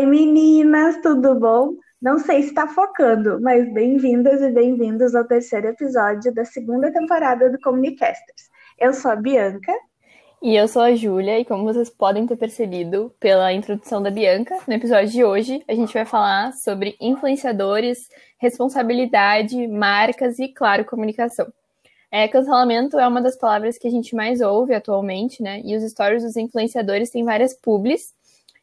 Oi meninas, tudo bom? Não sei se está focando, mas bem-vindas e bem-vindos ao terceiro episódio da segunda temporada do Comunicasters. Eu sou a Bianca. E eu sou a Júlia, e como vocês podem ter percebido pela introdução da Bianca, no episódio de hoje a gente vai falar sobre influenciadores, responsabilidade, marcas e, claro, comunicação. É, cancelamento é uma das palavras que a gente mais ouve atualmente, né? E os stories dos influenciadores têm várias publis.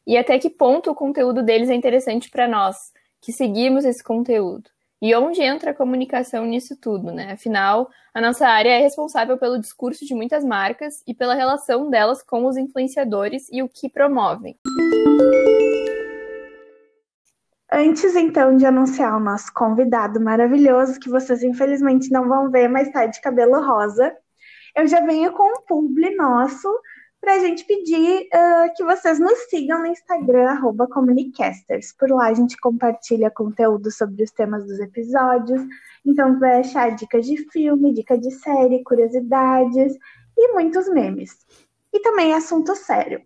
E até que ponto o conteúdo deles é interessante para nós, que seguimos esse conteúdo. E onde entra a comunicação nisso tudo, né? Afinal, a nossa área é responsável pelo discurso de muitas marcas e pela relação delas com os influenciadores e o que promovem. Antes, então, de anunciar o nosso convidado maravilhoso, que vocês infelizmente não vão ver, mas está de cabelo rosa, eu já venho com um publi nosso para a gente pedir uh, que vocês nos sigam no Instagram, arroba Comunicasters. Por lá a gente compartilha conteúdo sobre os temas dos episódios. Então vai achar dicas de filme, dica de série, curiosidades e muitos memes. E também assunto sério.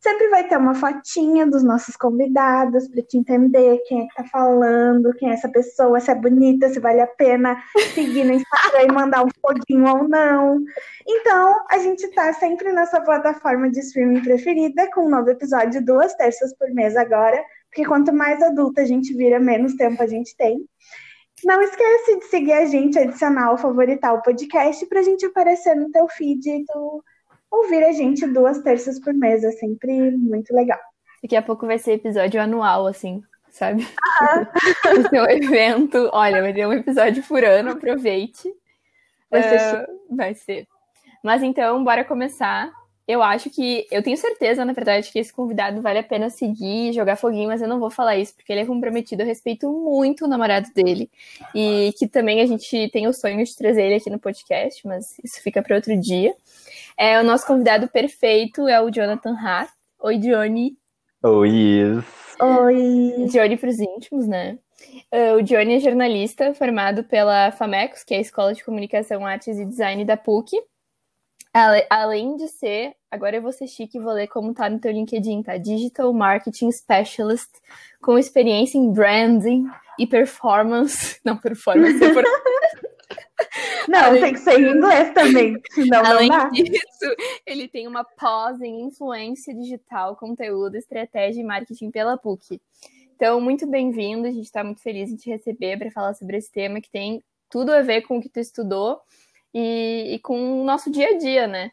Sempre vai ter uma fotinha dos nossos convidados para te entender quem é que tá falando, quem é essa pessoa, se é bonita, se vale a pena seguir no Instagram e mandar um foguinho ou não. Então, a gente tá sempre nessa plataforma de streaming preferida, com um novo episódio duas terças por mês agora, porque quanto mais adulta a gente vira, menos tempo a gente tem. Não esquece de seguir a gente, adicionar o favoritar o podcast para a gente aparecer no teu feed tu ouvir a gente duas terças por mês. É sempre muito legal. Daqui a pouco vai ser episódio anual, assim, sabe? Ah. ser um evento. Olha, vai ter um episódio por ano, aproveite. Vai ser. Uh, vai ser. Mas então, bora começar. Eu acho que. Eu tenho certeza, na verdade, que esse convidado vale a pena seguir, jogar foguinho, mas eu não vou falar isso, porque ele é comprometido. Eu respeito muito o namorado dele. E que também a gente tem o sonho de trazer ele aqui no podcast, mas isso fica para outro dia. É, o nosso convidado perfeito é o Jonathan Hart. Oi, Johnny. Oi. Oi. Johnny para os íntimos, né? Uh, o Johnny é jornalista formado pela FAMECOS, que é a Escola de Comunicação, Artes e Design da PUC. Além de ser, agora eu vou ser chique e vou ler como tá no teu LinkedIn, tá? Digital Marketing Specialist, com experiência em branding e performance. Não, performance. Não, além... tem que ser em inglês também, senão além não dá. disso, ele tem uma pós em influência digital, conteúdo, estratégia e marketing pela PUC. Então, muito bem-vindo, a gente está muito feliz em te receber para falar sobre esse tema que tem tudo a ver com o que tu estudou e, e com o nosso dia a dia, né?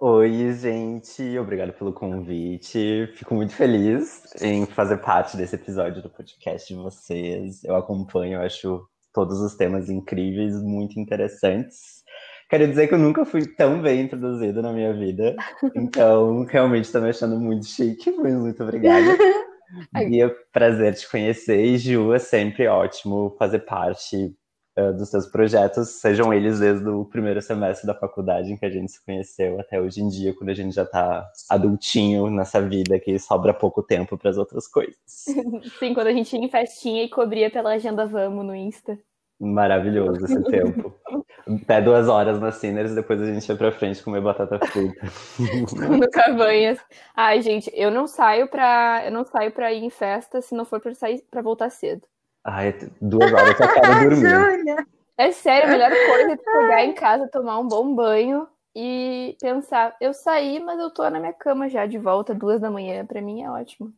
Oi, gente, obrigado pelo convite. Fico muito feliz em fazer parte desse episódio do podcast de vocês. Eu acompanho, eu acho todos os temas incríveis, muito interessantes. Quero dizer que eu nunca fui tão bem introduzido na minha vida, então realmente estou me achando muito chique, mas muito obrigada. E é prazer te conhecer, e Ju, é sempre ótimo fazer parte uh, dos seus projetos, sejam eles desde o primeiro semestre da faculdade em que a gente se conheceu até hoje em dia, quando a gente já está adultinho nessa vida que sobra pouco tempo para as outras coisas. Sim, quando a gente ia em festinha e cobria pela agenda Vamos no Insta. Maravilhoso esse tempo. Até duas horas na Sinners, depois a gente vai pra frente comer batata frita. no Cabanhas. Ai, gente, eu não saio pra. Eu não saio pra ir em festa se não for pra sair para voltar cedo. Ai, duas horas eu quero dormir. É sério, a melhor coisa é pegar em casa, tomar um bom banho e pensar, eu saí, mas eu tô na minha cama já de volta, duas da manhã, pra mim é ótimo.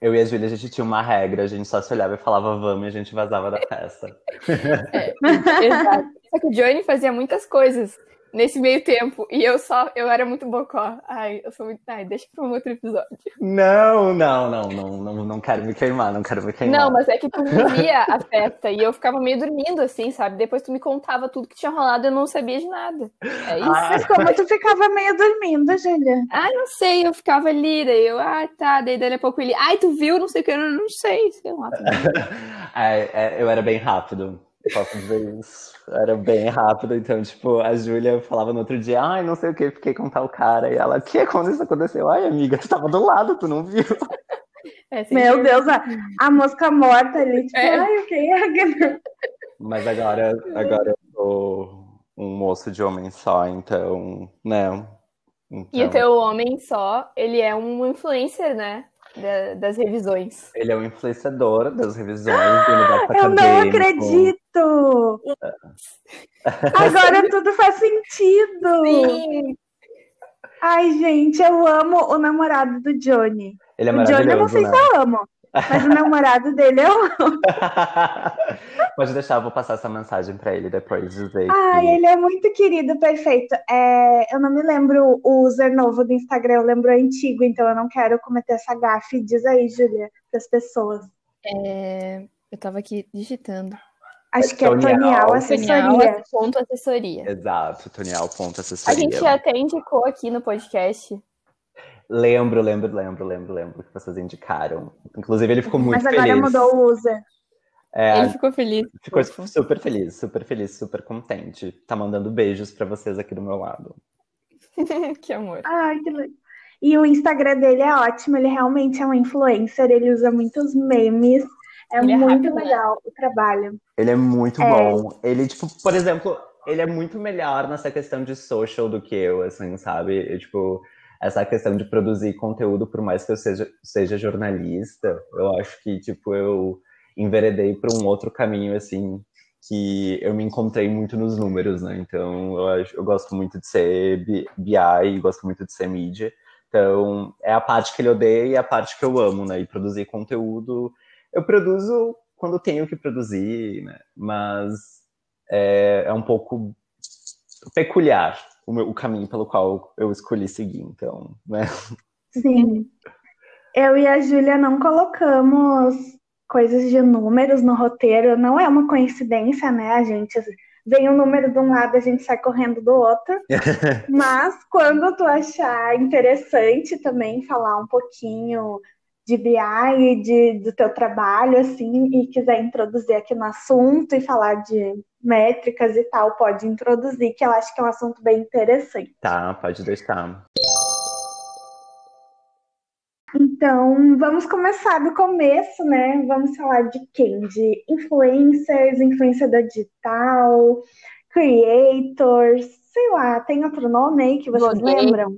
Eu e a Júlia, a gente tinha uma regra, a gente só se olhava e falava vamos e a gente vazava da festa. É, exato. Só que o Johnny fazia muitas coisas nesse meio tempo. E eu só, eu era muito bocó. Ai, eu sou muito. Ai, deixa pra um outro episódio. Não, não, não, não, não, não quero me queimar, não quero me queimar. Não, mas é que tu via a festa e eu ficava meio dormindo, assim, sabe? Depois tu me contava tudo que tinha rolado e eu não sabia de nada. É isso. Ah, mas como tu ficava meio dormindo, Julia? Ah, não sei, eu ficava ali, daí eu, ah, tá, daí daí a pouco ele, ai, tu viu, não sei o que, eu não, não sei, sei lá. é, é, eu era bem rápido. Posso dizer isso. Era bem rápido, então, tipo, a Júlia falava no outro dia, ai, não sei o que, fiquei com tal cara. E ela, o que? Quando isso aconteceu? Ai, amiga, tu tava do lado, tu não viu? É, Meu Deus, a, a, mosca morta ali, tipo, é. ai, o que é? Mas agora, agora eu sou um moço de homem só, então, né? Então... E o teu homem só, ele é um influencer, né? Da, das revisões. Ele é o influenciador das revisões do universo Eu não acredito! Agora tudo faz sentido! Sim! Ai, gente, eu amo o namorado do Johnny. Ele é o Johnny eu não sei né? se eu amo, mas o namorado dele eu amo. Pode deixar, eu vou passar essa mensagem pra ele depois dizer Ai, que ele é muito querido, perfeito. É, eu não me lembro o user novo do Instagram, eu lembro o antigo, então eu não quero cometer essa gafe. Diz aí, Júlia, pras pessoas. É, eu tava aqui digitando. Acho que é Tonial, Tonial Assessoria. Tonial, ponto assessoria. Exato, Tonial ponto A assessoria. gente até indicou aqui no podcast. Lembro, lembro, lembro, lembro, lembro que vocês indicaram. Inclusive, ele ficou muito Mas agora feliz. mudou o user. É, Ele ficou feliz. ficou super feliz, super feliz, super contente. Tá mandando beijos pra vocês aqui do meu lado. que amor. Ai, que legal. E o Instagram dele é ótimo, ele realmente é um influencer, ele usa muitos memes. É Ele é muito rápido, né? legal o trabalho. Ele é muito É. bom. Ele, tipo, por exemplo, ele é muito melhor nessa questão de social do que eu, assim, sabe? Eu, tipo, essa questão de produzir conteúdo, por mais que eu seja, seja jornalista, eu acho que, tipo, eu enveredei para um outro caminho, assim, que eu me encontrei muito nos números, né? Então, eu, acho, eu gosto muito de ser BI, gosto muito de ser mídia. Então, é a parte que ele odeia e a parte que eu amo, né? E produzir conteúdo. Eu produzo quando tenho que produzir, né? Mas é, é um pouco peculiar o, meu, o caminho pelo qual eu escolhi seguir, então, né? Sim. Eu e a Júlia não colocamos coisas de números no roteiro, não é uma coincidência, né? A gente vem um número de um lado, a gente sai correndo do outro. Mas quando tu achar interessante também falar um pouquinho de BI e de, do teu trabalho, assim, e quiser introduzir aqui no assunto e falar de métricas e tal, pode introduzir, que eu acho que é um assunto bem interessante. Tá, pode deixar. Então, vamos começar do começo, né? Vamos falar de quem? De influencers, influenciador digital, creators, sei lá, tem outro nome aí que vocês Blogueiros. lembram?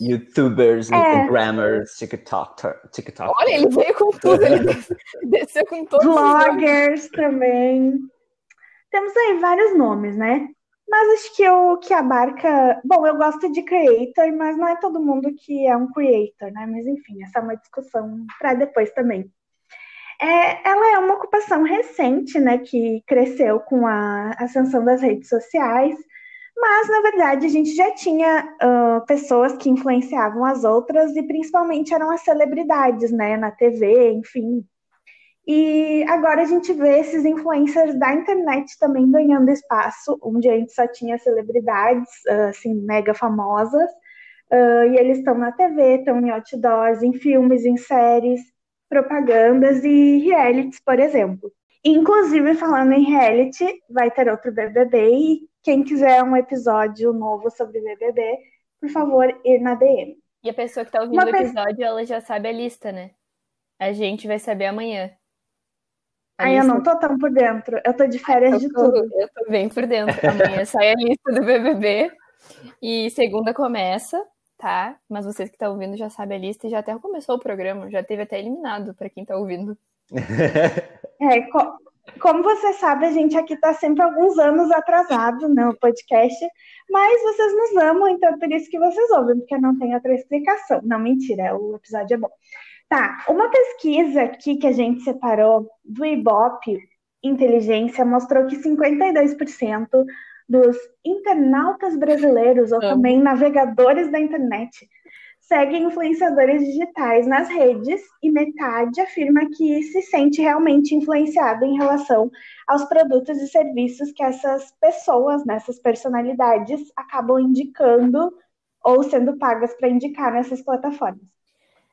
Youtubers, É. Instagrammers, TikTok, TikTok. Olha, ele veio com tudo, ele des- desceu com todos os. Vloggers também. Temos aí vários nomes, né? Mas acho que o que abarca. Bom, eu gosto de creator, mas não é todo mundo que é um creator, né? Mas enfim, essa é uma discussão para depois também. É, ela é uma ocupação recente, né? Que cresceu com a ascensão das redes sociais. Mas, na verdade, a gente já tinha ah, pessoas que influenciavam as outras e principalmente eram as celebridades, né? Na TV, enfim. E agora a gente vê esses influencers da internet também ganhando espaço, onde a gente só tinha celebridades, ah, assim, mega famosas, ah, e eles estão na TV, estão em outdoors, em filmes, em séries, propagandas e realities, por exemplo. Inclusive, falando em reality, vai ter outro BBB, e quem quiser um episódio novo sobre BBB, por favor, ir na DM. E a pessoa que tá ouvindo Uma o pe- episódio, ela já sabe a lista, né? A gente vai saber amanhã. A eu lista- não tô tão por dentro, eu tô de férias de eu tô, tudo. eu tô bem por dentro. Amanhã sai a lista do BBB e segunda começa, tá? Mas vocês que estão ouvindo já sabem a lista e já até começou o programa, já teve até eliminado pra quem tá ouvindo. É, co- como você sabe, a gente aqui está sempre alguns anos atrasado no podcast, mas vocês nos amam, então é por isso que vocês ouvem, porque não tem outra explicação. Não, mentira, o episódio é bom. Tá, uma pesquisa aqui que a gente separou do Ibope Inteligência mostrou que 52% dos internautas brasileiros, ou também navegadores da internet, seguem influenciadores digitais nas redes e metade afirma que se sente realmente influenciado em relação aos produtos e serviços que essas pessoas, né, essas personalidades, acabam indicando ou sendo pagas para indicar nessas plataformas.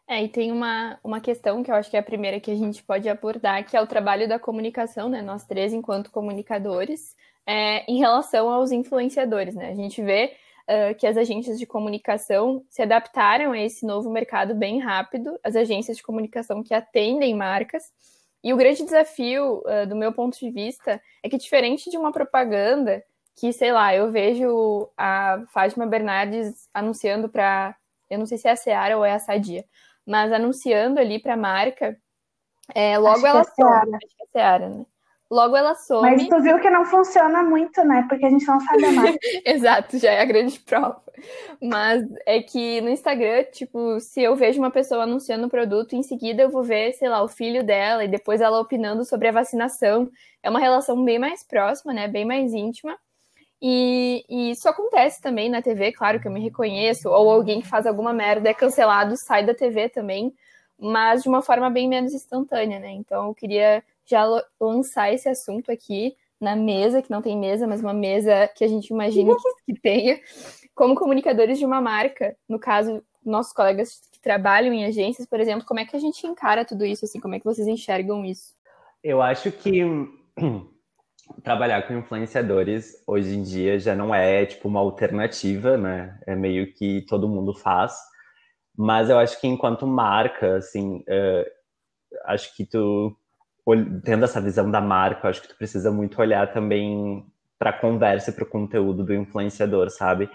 É, e tem uma, uma questão que eu acho que é a primeira que a gente pode abordar, que é o trabalho da comunicação, né? Nós três, enquanto comunicadores, é, em relação aos influenciadores, né? A gente vê uh, que as agências de comunicação se adaptaram a esse novo mercado bem rápido, as agências de comunicação que atendem marcas. E o grande desafio, uh, do meu ponto de vista, é que diferente de uma propaganda, que, sei lá, eu vejo a Fátima Bernardes anunciando para, eu não sei se é a Seara ou é a Sadia, mas anunciando ali para a marca, é, logo ela é some. Acho que é Seara, né? Logo ela some. Mas tu viu que não funciona muito, né? Porque a gente não sabe mais. Exato, já é a grande prova. Mas é que no Instagram, tipo, se eu vejo uma pessoa anunciando um produto, em seguida eu vou ver, sei lá, o filho dela e depois ela opinando sobre a vacinação. É uma relação bem mais próxima, né? Bem mais íntima. E, e, isso acontece também na TV, claro que eu me reconheço, ou alguém que faz alguma merda é cancelado, sai da TV também, mas de uma forma bem menos instantânea, né? Então eu queria já lançar esse assunto aqui na mesa, que não tem mesa, mas uma mesa que a gente imagina que, que tenha, como comunicadores de uma marca, no caso, nossos colegas que trabalham em agências, por exemplo, como é que a gente encara tudo isso, assim, como é que vocês enxergam isso? Eu acho que trabalhar com influenciadores hoje em dia já não é tipo uma alternativa, né? É meio que todo mundo faz. Mas eu acho que enquanto marca, assim, uh, acho que tu tendo essa visão da marca, acho que tu precisa muito olhar também para a conversa e para o conteúdo do influenciador, sabe?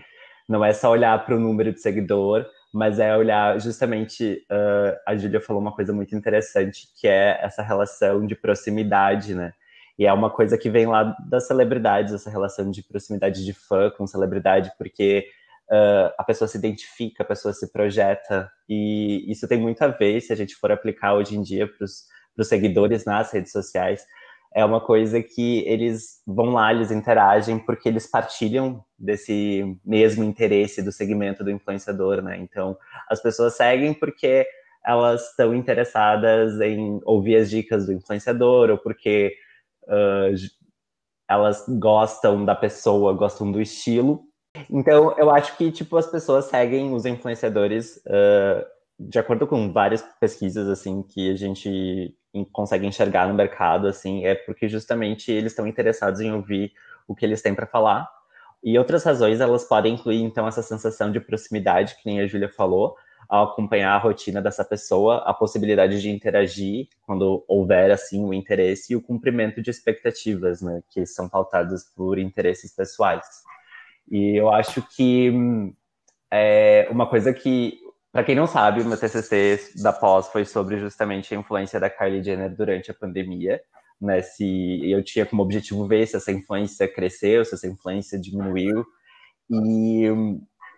Não é só olhar para o número de seguidor, mas é olhar justamente. Uh, a Júlia falou uma coisa muito interessante, que é essa relação de proximidade, né? E é uma coisa que vem lá das celebridades, essa relação de proximidade de fã com celebridade, porque uh, a pessoa se identifica, a pessoa se projeta, e isso tem muito a ver se a gente for aplicar hoje em dia para os para os seguidores nas redes sociais, é uma coisa que eles vão lá, eles interagem porque eles partilham desse mesmo interesse do segmento do influenciador, né? Então, as pessoas seguem porque elas estão interessadas em ouvir as dicas do influenciador ou porque uh, elas gostam da pessoa, gostam do estilo. Então, eu acho que, tipo, as pessoas seguem os influenciadores uh, de acordo com várias pesquisas, assim, que a gente consegue enxergar no mercado, assim, é porque justamente eles estão interessados em ouvir o que eles têm para falar. E outras razões, elas podem incluir, então, essa sensação de proximidade, que nem a Júlia falou, ao acompanhar a rotina dessa pessoa, a possibilidade de interagir quando houver, assim, o interesse e o cumprimento de expectativas, né, que são pautadas por interesses pessoais. E eu acho que hum, é uma coisa que para quem não sabe, o meu TCC da pós foi sobre justamente a influência da Kylie Jenner durante a pandemia, né? Se eu tinha como objetivo ver se essa influência cresceu, se essa influência diminuiu. E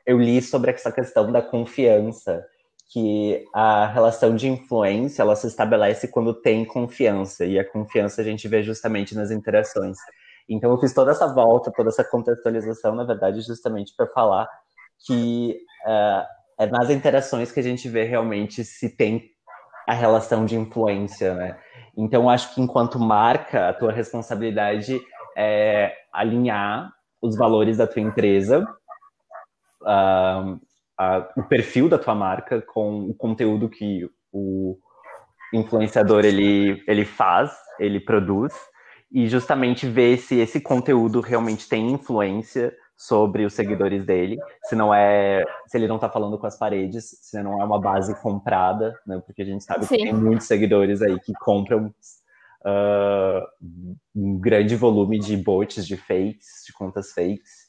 eu li sobre essa questão da confiança, que a relação de influência ela se estabelece quando tem confiança, e a confiança a gente vê justamente nas interações. Então eu fiz toda essa volta, toda essa contextualização, na verdade, justamente para falar que uh, é nas interações que a gente vê realmente se tem a relação de influência, né? Então, acho que enquanto marca, a tua responsabilidade é alinhar os valores da tua empresa, uh, uh, o perfil da tua marca com o conteúdo que o influenciador ele, ele faz, ele produz, e justamente ver se esse conteúdo realmente tem influência sobre os seguidores dele, se não é, se ele não está falando com as paredes, se não é uma base comprada, né? Porque a gente sabe Sim. que tem muitos seguidores aí que compram uh, um grande volume de bots, de fakes, de contas fakes.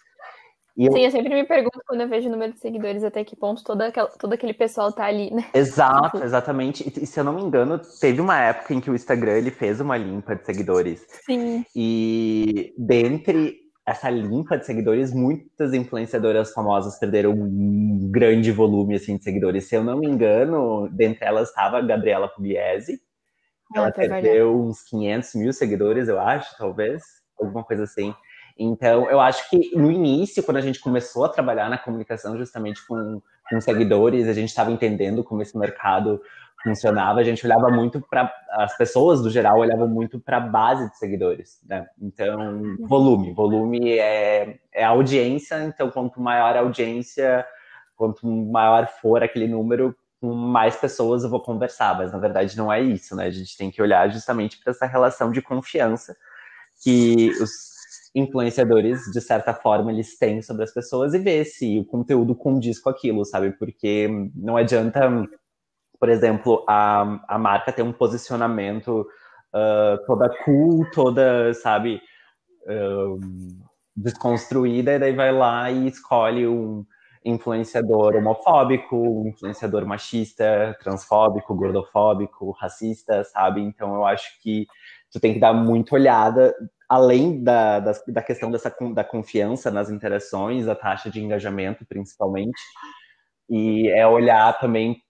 E Sim, eu... sempre me pergunto quando eu vejo o número de seguidores até que ponto todo, aquel, todo aquele pessoal tá ali, né? Exato, exatamente. E, se eu não me engano, teve uma época em que o Instagram ele fez uma limpa de seguidores. Sim. E dentre essa limpa de seguidores, muitas influenciadoras famosas perderam um grande volume assim, de seguidores. Se eu não me engano, dentre elas estava a Gabriela Pugliese. Ah, ela tá perdeu uns 500 mil seguidores, eu acho, talvez. Alguma coisa assim. Então, eu acho que no início, quando a gente começou a trabalhar na comunicação justamente com, com seguidores, a gente estava entendendo como esse mercado funcionava, a gente olhava muito para as pessoas do geral olhavam muito para a base de seguidores, né? Então, volume, volume é, é audiência, então quanto maior a audiência, quanto maior for aquele número, com mais pessoas eu vou conversar, mas na verdade não é isso, né? A gente tem que olhar justamente para essa relação de confiança que os influenciadores, de certa forma, eles têm sobre as pessoas e ver se o conteúdo condiz com aquilo, sabe? Porque não adianta por exemplo, a, a marca tem um posicionamento uh, toda cool, toda, sabe, uh, desconstruída, e daí vai lá e escolhe um. influenciador homofóbico, influenciador machista, transfóbico, gordofóbico, racista, sabe? Então eu acho que tu tem que dar muito olhada, além da, da, da questão dessa, da confiança nas interações, a taxa de engajamento, principalmente, e é olhar também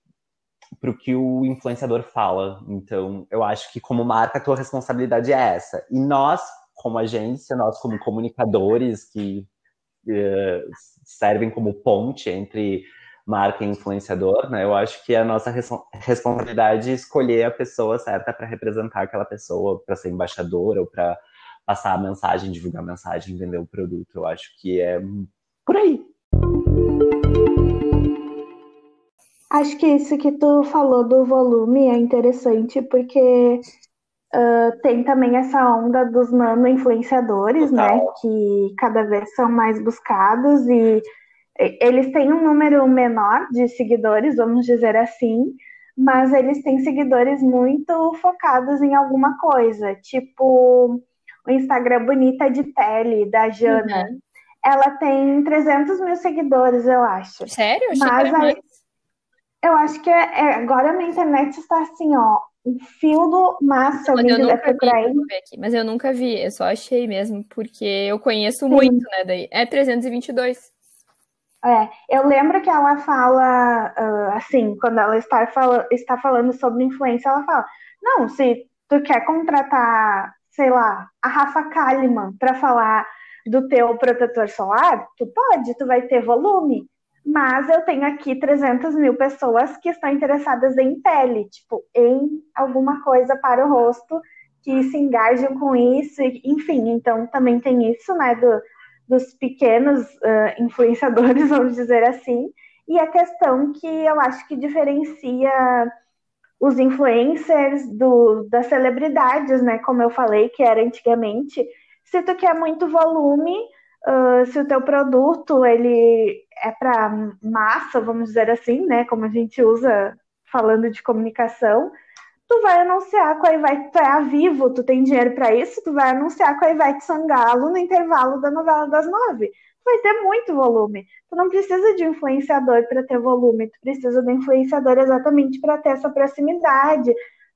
para o que o influenciador fala. Então, eu acho que como marca, a tua responsabilidade é essa. E nós, como agência, nós como comunicadores que uh, servem como ponte entre marca e influenciador, né? Eu acho que é a nossa res responsabilidade escolher a pessoa certa para representar aquela pessoa, para ser embaixadora ou para passar a mensagem, divulgar a mensagem, vender o produto. Eu acho que é por aí. Acho que isso que tu falou do volume é interessante, porque uh, tem também essa onda dos nano-influenciadores, né? Que cada vez são mais buscados e eles têm um número menor de seguidores, vamos dizer assim, mas eles têm seguidores muito focados em alguma coisa, tipo o Instagram Bonita de Pele, da Jana. Uhum. Ela tem 300 mil seguidores, eu acho. Sério? Eu mas aí, eu acho que é, é, agora a minha internet está assim, ó, um fio massa. Mas eu nunca vi, aqui, mas eu nunca vi, eu só achei mesmo, porque eu conheço Sim. muito, né, daí. É 322. É, eu lembro que ela fala, uh, assim, quando ela está, fala, está falando sobre influência, ela fala, não, se tu quer contratar, sei lá, a Rafa Kalimann para falar do teu protetor solar, tu pode, tu vai ter volume. Mas eu tenho aqui 300 mil pessoas que estão interessadas em pele, tipo, em alguma coisa para o rosto, que se engajam com isso, enfim. Então, também tem isso, né, do, dos pequenos uh, influenciadores, vamos dizer assim. E a questão que eu acho que diferencia os influencers do, das celebridades, né? Como eu falei, que era antigamente. Se tu quer muito volume, uh, se o teu produto ele é para massa, vamos dizer assim, né? Como a gente usa falando de comunicação, tu vai anunciar com a Ivete, tu é a Vivo, tu tem dinheiro para isso, tu vai anunciar com a Ivete Sangalo no intervalo da novela das nove. Tu vai ter muito volume. Tu não precisa de influenciador para ter volume, tu precisa do influenciador exatamente para ter essa proximidade,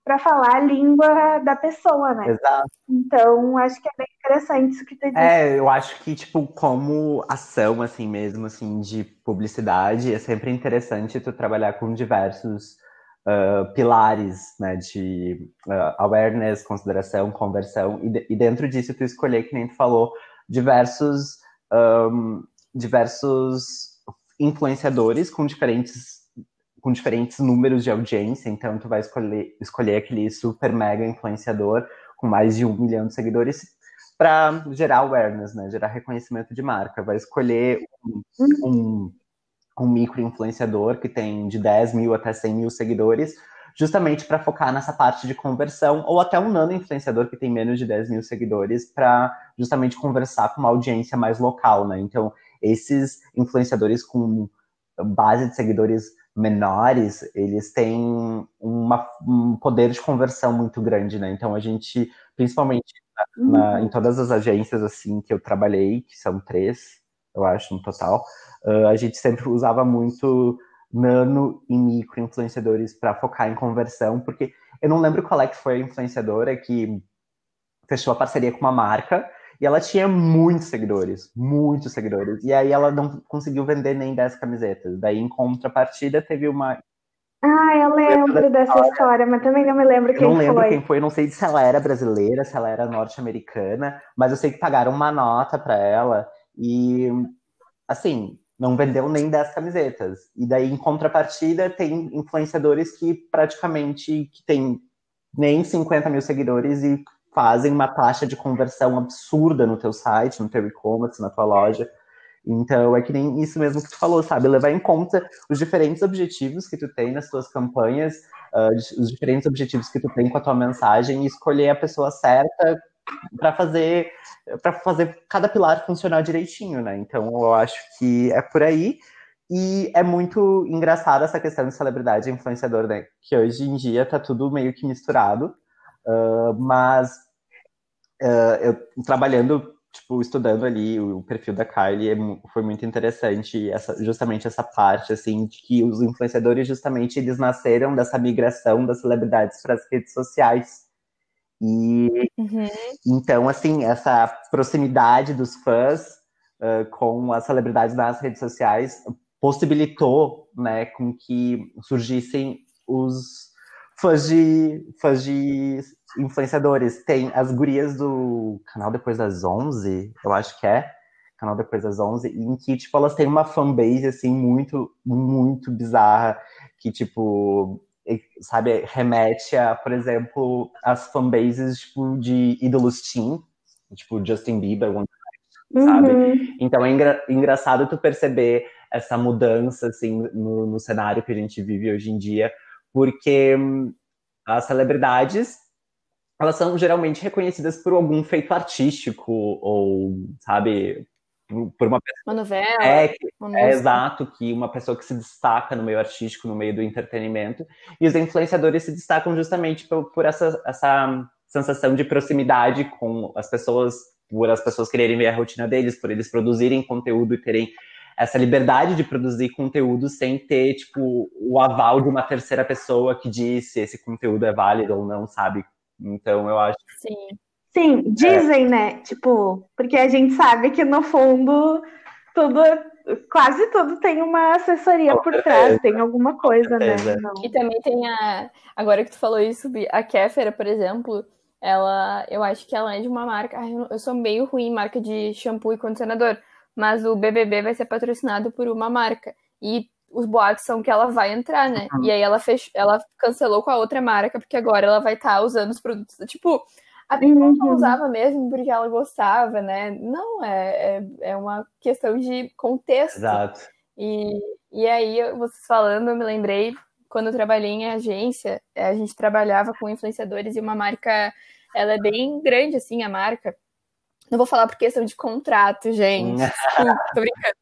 para falar a língua da pessoa, né? Exato. Então, acho que é bem interessante isso que tu disse. É, eu acho que, tipo, como ação, assim mesmo, assim, de publicidade, é sempre interessante tu trabalhar com diversos uh, pilares, né, de uh, awareness, consideração, conversão, e, de, e, dentro disso tu escolher, que nem tu falou, diversos, um, diversos influenciadores com diferentes com diferentes números de audiência, então tu vai escolher, escolher aquele super mega influenciador com mais de um milhão de seguidores para gerar awareness, né? Gerar reconhecimento de marca. Vai escolher um, um, um micro influenciador que tem de 10 mil até 100 mil seguidores, justamente para focar nessa parte de conversão, ou até um nano influenciador que tem menos de 10 mil seguidores, para justamente conversar com uma audiência mais local, né? Então, esses influenciadores com base de seguidores menores, eles têm uma, um poder de conversão muito grande, né? Então a gente, principalmente na, uhum. em todas as agências assim que eu trabalhei, que são três, eu acho, no total, uh, a gente sempre usava muito nano e micro influenciadores para focar em conversão, porque eu não lembro qual é que foi a influenciadora que fechou a parceria com uma marca e ela tinha muitos seguidores, muitos seguidores. E aí ela não conseguiu vender nem 10 camisetas. Daí, em contrapartida, teve uma. Ah, eu lembro dessa história, história mas também não me lembro quem foi. Não lembro foi. quem foi, não sei se ela era brasileira, se ela era norte-americana, mas eu sei que pagaram uma nota para ela e, assim, não vendeu nem 10 camisetas. E daí, em contrapartida, tem influenciadores que praticamente que tem nem 50 mil seguidores e fazem uma taxa de conversão absurda no teu site, no teu e-commerce, na tua loja. Então, é que nem isso mesmo que tu falou, sabe? Levar em conta os diferentes objetivos que tu tem nas tuas campanhas, uh, os diferentes objetivos que tu tem com a tua mensagem e escolher a pessoa certa para fazer para fazer cada pilar funcionar direitinho, né? Então, eu acho que é por aí. E é muito engraçado essa questão de celebridade e influenciador, né? Que hoje em dia tá tudo meio que misturado. Uh, mas uh, eu trabalhando tipo, estudando ali o perfil da Kylie, é foi muito interessante essa, justamente essa parte, assim, de que os influenciadores, justamente, eles nasceram dessa migração das celebridades para as redes sociais. E uhum. então, assim, essa proximidade dos fãs uh, com as celebridades nas redes sociais possibilitou, né, com que surgissem os fãs de, fãs de influenciadores. Tem as gurias do canal Depois das 11, eu acho que é, canal Depois das 11, em que, tipo, elas têm uma fanbase, assim, muito, muito bizarra, que, tipo, sabe, remete a, por exemplo, as fanbases, tipo, de ídolos teen, tipo, Justin Bieber, One sabe? Uhum. Então é engra engraçado tu perceber essa mudança, assim, no, no cenário que a gente vive hoje em dia, porque hum, as celebridades elas são geralmente reconhecidas por algum feito artístico ou, sabe, por uma pessoa. Uma novela. É, uma é exato, que uma pessoa que se destaca no meio artístico, no meio do entretenimento. E os influenciadores se destacam justamente por, por essa, essa sensação de proximidade com as pessoas, por as pessoas quererem ver a rotina deles, por eles produzirem conteúdo e terem essa liberdade de produzir conteúdo sem ter, tipo, o aval de uma terceira pessoa que diz se esse conteúdo é válido ou não, sabe? Então eu acho. Sim. Sim, dizem, é. né? Tipo, porque a gente sabe que no fundo tudo, quase tudo tem uma assessoria por trás, tem alguma coisa, né? Não. E também tem a. Agora que tu falou isso, a Kéfera, por exemplo, ela. Eu acho que ela é de uma marca. Eu sou meio ruim em marca de shampoo e condicionador, mas o BBB vai ser patrocinado por uma marca. E os boatos são que ela vai entrar, né? Uhum. E aí ela fech... ela cancelou com a outra marca, porque agora ela vai estar tá usando os produtos. Tipo, a pessoa uhum. não usava mesmo porque ela gostava, né? Não, é, é, é uma questão de contexto. Exato. E, e aí, vocês falando, eu me lembrei, quando eu trabalhei em agência, a gente trabalhava com influenciadores e uma marca, ela é bem grande, assim, a marca. Não vou falar por questão de contrato, gente. tô brincando.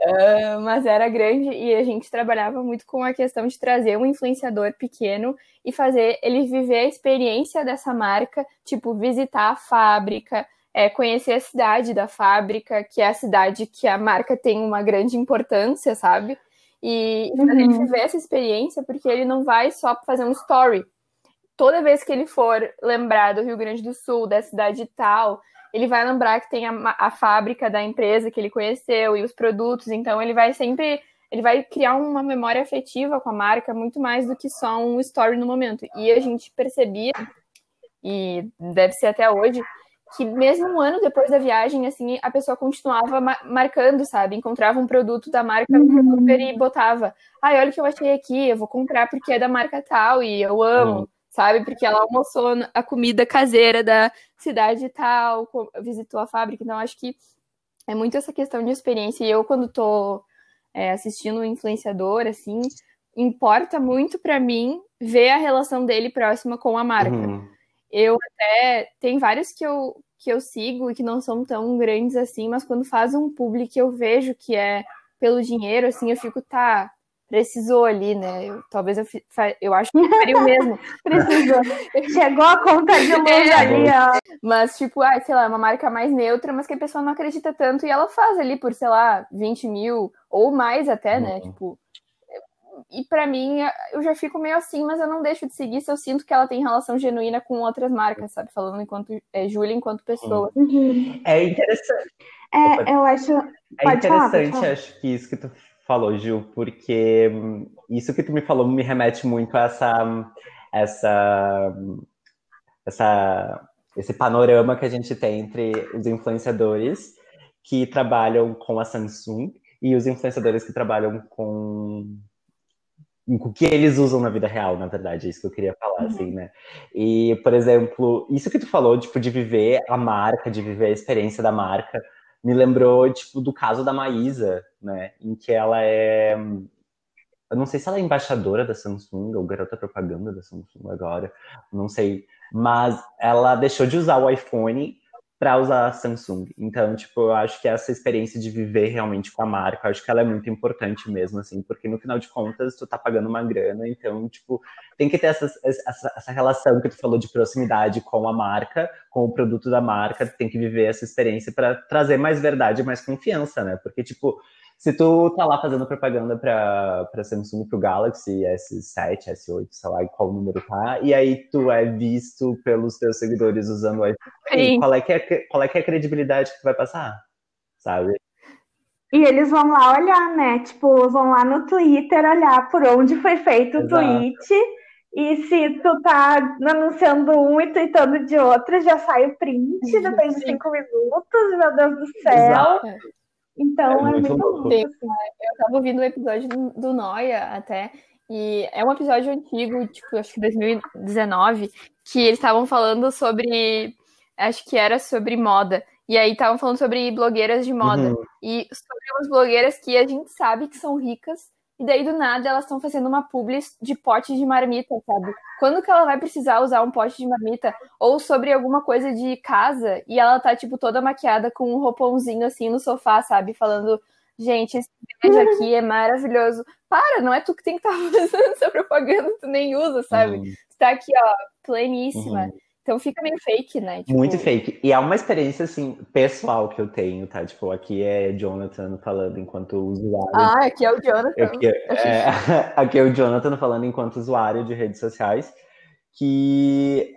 Uh, mas era grande e a gente trabalhava muito com a questão de trazer um influenciador pequeno e fazer ele viver a experiência dessa marca, tipo, visitar a fábrica, é, conhecer a cidade da fábrica, que é a cidade que a marca tem uma grande importância, sabe? E fazer uhum. ele viver essa experiência, porque ele não vai só fazer um story. Toda vez que ele for lembrar do Rio Grande do Sul, da cidade tal, ele vai lembrar que tem a, a fábrica da empresa que ele conheceu e os produtos, então ele vai sempre ele vai criar uma memória afetiva com a marca muito mais do que só um story no momento. E a gente percebia, e deve ser até hoje, que mesmo um ano depois da viagem, assim, a pessoa continuava marcando, sabe? Encontrava um produto da marca uhum. super e botava. Ai, olha o que eu achei aqui, eu vou comprar porque é da marca tal e eu amo. Uhum sabe? Porque ela almoçou a comida caseira da cidade tal, visitou a fábrica. Então, acho que é muito essa questão de experiência. E eu, quando tô é, assistindo um influenciador, assim, importa muito para mim ver a relação dele próxima com a marca. Uhum. Eu até. Tem vários que eu, que eu sigo e que não são tão grandes assim, mas quando faz um public eu vejo que é pelo dinheiro, assim, eu fico, tá, precisou ali, né? Eu, talvez eu, eu acho que faria o mesmo. precisou. Chegou a conta de luz é, ali, ó. Mas, tipo, ah, sei lá, é uma marca mais neutra, mas que a pessoa não acredita tanto e ela faz ali por, sei lá, 20 mil ou mais até, né? Uhum. Tipo. E para mim, eu já fico meio assim, mas eu não deixo de seguir se eu sinto que ela tem relação genuína com outras marcas, sabe? Falando enquanto é, Júlia enquanto pessoa. Uhum. É interessante. É, eu acho. É interessante, falar, acho que isso que tu falou, Gil, porque isso que tu me falou me remete muito a essa, essa, essa, esse panorama que a gente tem entre os influenciadores que trabalham com a Samsung e os influenciadores que trabalham com o que eles usam na vida real, na verdade, é isso que eu queria falar, uhum. assim, né? E, por exemplo, isso que tu falou, tipo, de viver a marca, de viver a experiência da marca, me lembrou, tipo, do caso da Maísa, né? Em que ela é. Eu não sei se ela é embaixadora da Samsung ou garota propaganda da Samsung agora, não sei. Mas ela deixou de usar o iPhone para usar a Samsung. Então, tipo, eu acho que essa experiência de viver realmente com a marca, acho que ela é muito importante mesmo, assim, porque no final de contas tu tá pagando uma grana, então, tipo, tem que ter essa, essa, essa relação que tu falou de proximidade com a marca, com o produto da marca, tem que viver essa experiência para trazer mais verdade mais confiança, né? Porque, tipo, se tu tá lá fazendo propaganda para Samsung, pro Galaxy S7, S8, sei lá qual número tá, e aí tu é visto pelos teus seguidores usando o iPhone, qual é, que é, qual é que é a credibilidade que tu vai passar, sabe? E eles vão lá olhar, né? Tipo, vão lá no Twitter olhar por onde foi feito Exato. o tweet. E se tu tá anunciando um e tweetando de outro, já sai o print depois de cinco minutos, meu Deus do céu. Exato. Então é, é muito, muito louco. Assim. Eu tava ouvindo um episódio do Noia até, e é um episódio antigo, tipo, acho que 2019, que eles estavam falando sobre. Acho que era sobre moda. E aí estavam falando sobre blogueiras de moda. Uhum. E sobre umas blogueiras que a gente sabe que são ricas, e daí, do nada, elas estão fazendo uma publi de pote de marmita, sabe? Quando que ela vai precisar usar um pote de marmita? Ou sobre alguma coisa de casa e ela tá, tipo, toda maquiada com um roupãozinho assim no sofá, sabe? Falando, gente, esse beijo aqui é maravilhoso. Para, não é tu que tem que estar tá fazendo essa propaganda, tu nem usa, sabe? Uhum. Tu tá aqui, ó, pleníssima. Uhum. Então fica meio fake, né? Tipo... Muito fake. E é uma experiência, assim, pessoal que eu tenho, tá? Tipo, aqui é Jonathan falando enquanto usuário. Ah, aqui é o Jonathan. Aqui é, é, aqui é o Jonathan falando enquanto usuário de redes sociais. Que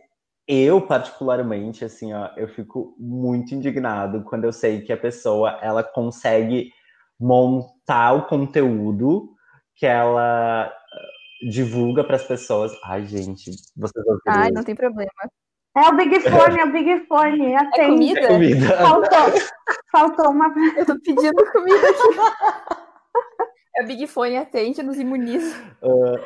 eu, particularmente, assim, ó, eu fico muito indignado quando eu sei que a pessoa, ela consegue montar o conteúdo que ela eh, divulga para as pessoas. Ai, gente, vocês ouviram Ai, não tem problema. É o Big Fone, é o Big Fone. É comida? É comida. Faltou, faltou uma. Eu tô pedindo comida aqui. É o Big Fone, atende, nos imuniza. Uh...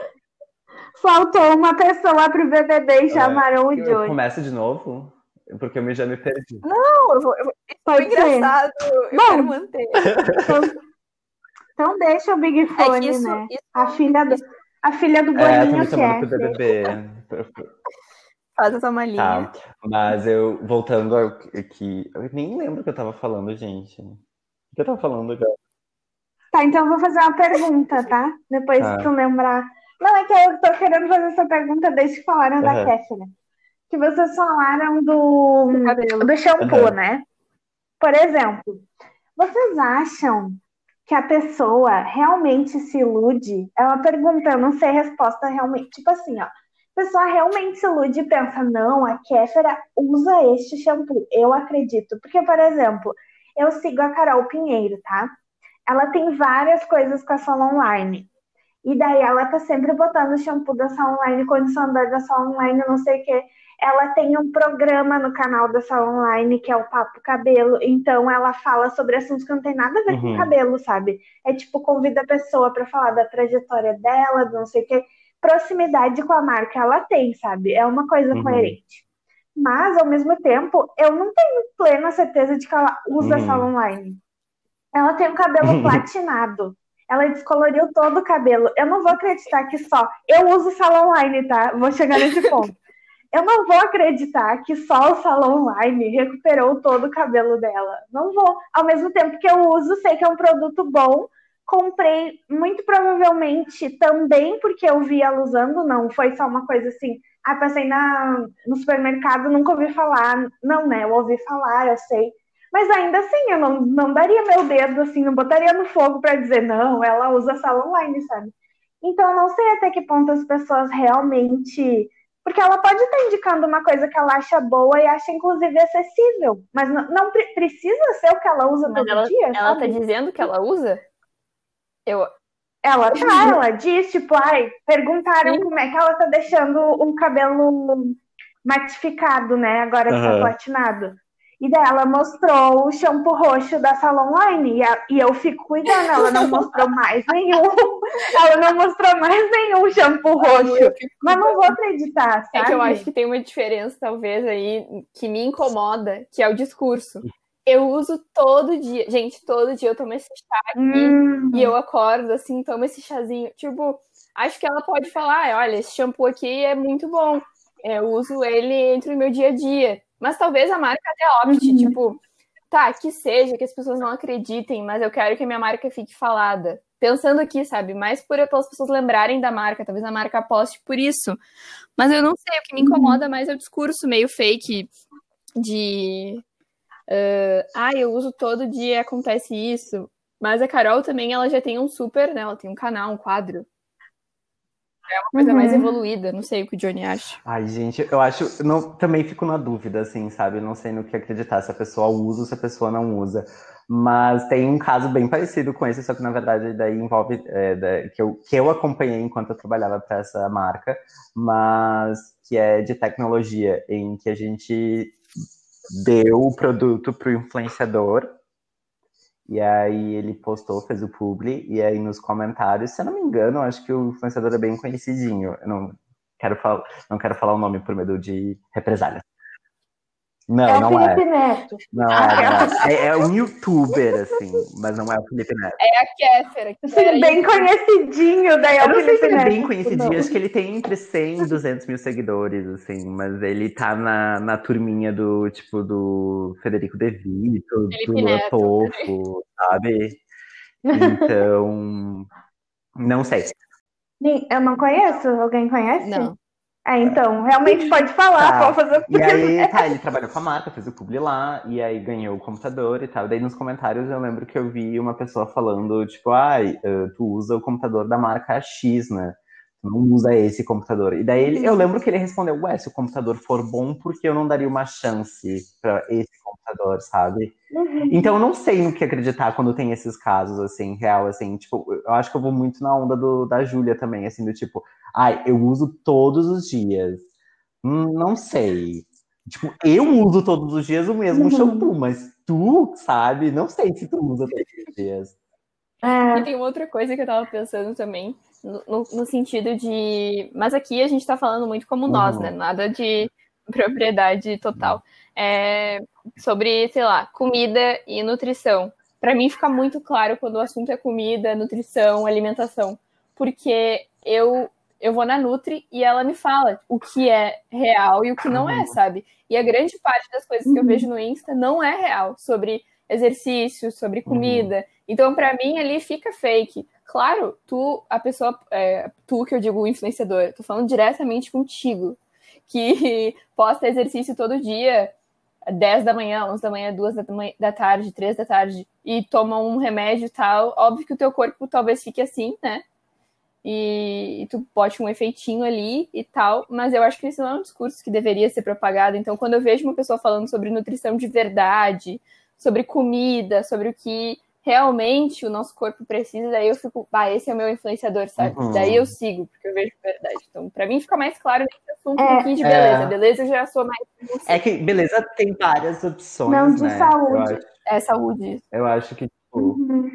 Faltou uma pessoa pro BBB e chamaram uh, o Johnny. Começa de novo? Porque eu já me perdi. Não, eu vou. Eu, foi engraçado. Eu Bom, quero manter. Então, então deixa o Big Fone, é isso, né? Isso, a filha do, a filha do é, Boninho é, quer. BBB. Faz essa malinha. Tá, mas eu, voltando aqui, eu nem lembro o que eu tava falando, gente. O que eu tava falando agora? Tá, então eu vou fazer uma pergunta, tá? Depois tá. que tu lembrar. Não, é que eu tô querendo fazer essa pergunta desde que falaram uhum. da Kéfera. Que vocês falaram do, do shampoo, uhum. né? Por exemplo, vocês acham que a pessoa realmente se ilude? É uma pergunta, eu não sei a resposta realmente. Tipo assim, ó a pessoa realmente se ilude e pensa, não, a Kéfera usa este shampoo. Eu acredito. Porque, por exemplo, eu sigo a Carol Pinheiro, tá? Ela tem várias coisas com a Sala Online. E daí ela tá sempre botando o shampoo da Sala Online, condicionador da Sala Online, não sei o quê. Ela tem um programa no canal da Sala Online, que é o Papo Cabelo. Então ela fala sobre assuntos que não tem nada a ver uhum. com cabelo, sabe? É tipo, convida a pessoa para falar da trajetória dela, não sei o quê proximidade com a marca ela tem, sabe? É uma coisa uhum. coerente. Mas, ao mesmo tempo, eu não tenho plena certeza de que ela usa uhum. sala online. Ela tem um cabelo platinado. Ela descoloriu todo o cabelo. Eu não vou acreditar que só. Eu uso sala online, tá? Vou chegar nesse ponto. Eu não vou acreditar que só o salão online recuperou todo o cabelo dela. Não vou. Ao mesmo tempo que eu uso, sei que é um produto bom, comprei muito provavelmente também porque eu vi ela usando, não foi só uma coisa assim, ah, passei na, no supermercado, nunca ouvi falar, não, né, eu ouvi falar, eu sei, mas ainda assim, eu não, não daria meu dedo assim, não botaria no fogo para dizer, não, ela usa sala online, sabe? Então, eu não sei até que ponto as pessoas realmente. Porque ela pode estar indicando uma coisa que ela acha boa e acha, inclusive, acessível. Mas não, não precisa ser o que ela usa mas todo ela, dia. Ela está dizendo que ela usa? Eu... Ela tá, ela diz, tipo, ai, perguntaram Sim. como é que ela tá deixando o cabelo matificado, né? Agora que uhum. tá platinado. E daí ela mostrou o shampoo roxo da Salon Line. E, a, e eu fico cuidando, ela não mostrou mais nenhum. ela não mostrou mais nenhum shampoo roxo. Mas não vou acreditar, sabe? É que eu acho que tem uma diferença, talvez, aí, que me incomoda, que é o discurso. Eu uso todo dia. Gente, todo dia eu tomo esse chá aqui hum. e eu acordo assim, tomo esse chazinho. Tipo, acho que ela pode falar: olha, esse shampoo aqui é muito bom. Eu uso ele entre o meu dia a dia. Mas talvez a marca até opte, uhum. tipo, tá, que seja, que as pessoas não acreditem, mas eu quero que a minha marca fique falada. Pensando aqui, sabe? Mais por pelas pessoas lembrarem da marca, talvez a marca aposte por isso. Mas eu não sei, o que me incomoda mais é o discurso meio fake de. Uh, ah, eu uso todo dia acontece isso. Mas a Carol também, ela já tem um super, né? Ela tem um canal, um quadro. É uma coisa uhum. mais evoluída, não sei o que o Johnny acha. Ai, gente, eu acho. Não, também fico na dúvida, assim, sabe? não sei no que acreditar, se a pessoa usa ou se a pessoa não usa. Mas tem um caso bem parecido com esse, só que na verdade daí envolve é, da, que, eu, que eu acompanhei enquanto eu trabalhava para essa marca, mas que é de tecnologia, em que a gente deu o produto para o influenciador e aí ele postou, fez o publi, e aí nos comentários, se eu não me engano, acho que o influenciador é bem conhecidinho. Eu não quero, falar, não quero falar o nome por medo de represália. Não, é não é. Neto. Não, ah, é, é, é, um youtuber, assim, mas não é o Felipe Neto. É a Kéfera. Que bem conhecidinho, daí é o Felipe se ele é bem conhecidinho, acho que ele tem entre 100 e 200 mil seguidores, assim, mas ele tá na, na turminha do, tipo, do Federico De Vito, Felipe do Latofo, sabe? Então, não sei. Eu não conheço, alguém conhece? Não. É, então, realmente pode falar, tá. pode fazer o E aí, tá, ele trabalhou com a marca, fez o publi lá, e aí ganhou o computador e tal. Daí nos comentários eu lembro que eu vi uma pessoa falando, tipo, ai, ah, tu usa o computador da marca X, né? Não usa esse computador. E daí ele, eu lembro que ele respondeu, ué, se o computador for bom, por que eu não daria uma chance para esse computador, sabe? Uhum. Então eu não sei no que acreditar quando tem esses casos, assim, real, assim, tipo, eu acho que eu vou muito na onda do, da Júlia também, assim, do tipo, ai, eu uso todos os dias. Hum, não sei. Tipo, eu uso todos os dias o mesmo uhum. shampoo, mas tu, sabe? Não sei se tu usa todos os dias. É. E tem outra coisa que eu tava pensando também, no, no sentido de. Mas aqui a gente tá falando muito como nós, né? Nada de propriedade total. É, sobre, sei lá, comida e nutrição. Para mim fica muito claro quando o assunto é comida, nutrição, alimentação, porque eu eu vou na Nutri e ela me fala o que é real e o que não é, sabe? E a grande parte das coisas que eu vejo no Insta não é real sobre exercício, sobre comida. Uhum. Então, para mim, ali fica fake. Claro, tu, a pessoa, é, tu que eu digo influenciador, tô falando diretamente contigo, que posta exercício todo dia, 10 da manhã, 11 da manhã, 2 da, tarde, 3 da tarde, e toma um remédio e tal. Óbvio que o teu corpo talvez fique assim, né? e, e, tu bote um efeitinho ali e tal, mas eu acho que isso não é um discurso que deveria ser propagado. Então, quando eu vejo uma pessoa falando sobre nutrição de verdade, sobre comida, sobre o que realmente o nosso corpo precisa, daí eu fico, ah, esse é o meu influenciador, sabe? Uhum. Daí eu sigo, porque eu vejo verdade. Então, pra mim fica mais claro nesse assunto é, um pouquinho de beleza. É. Beleza eu já sou mais. É que beleza tem várias opções. Não, de né? saúde. É saúde. Eu acho que, tipo. Uhum.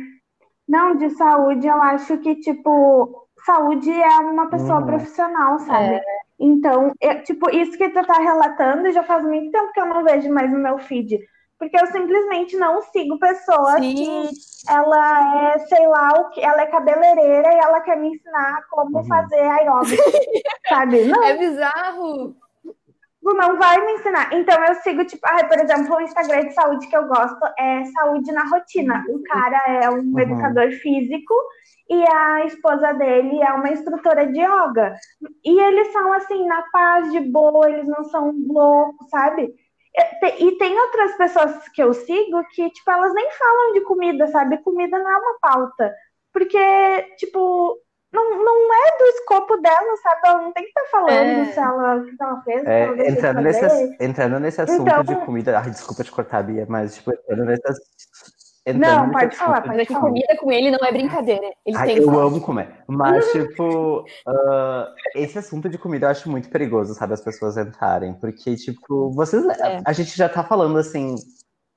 Não, de saúde, eu acho que, tipo, saúde é uma pessoa uhum. profissional, sabe? É. Então, eu, tipo, isso que tu tá relatando já faz muito tempo que eu não vejo mais no meu feed. Porque eu simplesmente não sigo pessoas Sim. que ela é, sei lá, o que, ela é cabeleireira e ela quer me ensinar como uhum. fazer aeróbico, sabe? Não. É bizarro. Não vai me ensinar. Então eu sigo, tipo, ah, por exemplo, o Instagram de saúde que eu gosto é Saúde na Rotina. O cara é um uhum. educador físico e a esposa dele é uma instrutora de yoga. E eles são assim, na paz, de boa, eles não são loucos, sabe? E tem outras pessoas que eu sigo que, tipo, elas nem falam de comida, sabe? Comida não é uma pauta. Porque, tipo, não, não é do escopo dela, sabe? Ela não tem que estar tá falando é. se ela, que ela fez. É, ela entrando, nesse, entrando nesse assunto então, de comida. Ai, desculpa te cortar, Bia, mas, tipo, entrando nesse não, pode falar, mas é que comida com ele não é brincadeira. Ele Ai, tem eu fome. amo comer. Mas, tipo, uh, esse assunto de comida eu acho muito perigoso, sabe, as pessoas entrarem. Porque, tipo, vocês. É. A gente já tá falando assim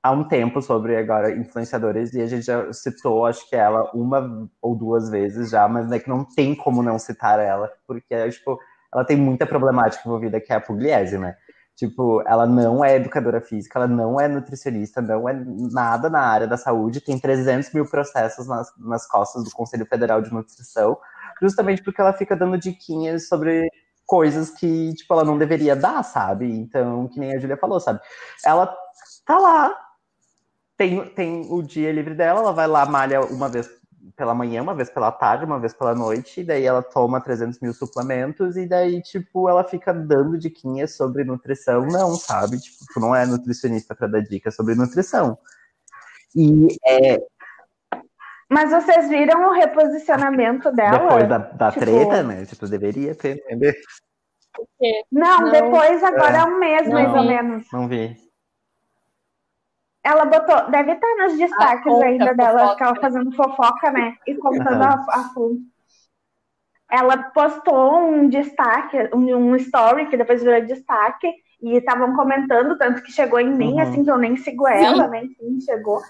há um tempo sobre agora influenciadores e a gente já citou, acho que ela uma ou duas vezes já, mas é que não tem como não citar ela, porque, tipo, ela tem muita problemática envolvida, que é a pugliese, né? Tipo, ela não é educadora física, ela não é nutricionista, não é nada na área da saúde, tem 300 mil processos nas, nas costas do Conselho Federal de Nutrição, justamente porque ela fica dando diquinhas sobre coisas que, tipo, ela não deveria dar, sabe? Então, que nem a Julia falou, sabe? Ela tá lá, tem, tem o dia livre dela, ela vai lá, malha uma vez pela manhã, uma vez pela tarde, uma vez pela noite, e daí ela toma 300 mil suplementos, e daí, tipo, ela fica dando diquinhas sobre nutrição. Não, sabe? Tipo, tu não é nutricionista para dar dicas sobre nutrição. E é, mas vocês viram o reposicionamento dela? Depois da, da tipo... treta, né? Tipo, deveria ter, né? Não, não, depois agora é um mês, não, mais ou menos. Não vi. Ela botou, deve estar nos destaques ainda dela, que ela fazendo fofoca, né? E contando uhum. a, a fundo. Ela postou um destaque, um, um story que depois virou destaque, e estavam comentando, tanto que chegou em mim, uhum. assim, que eu nem sigo ela, nem né? Sim, chegou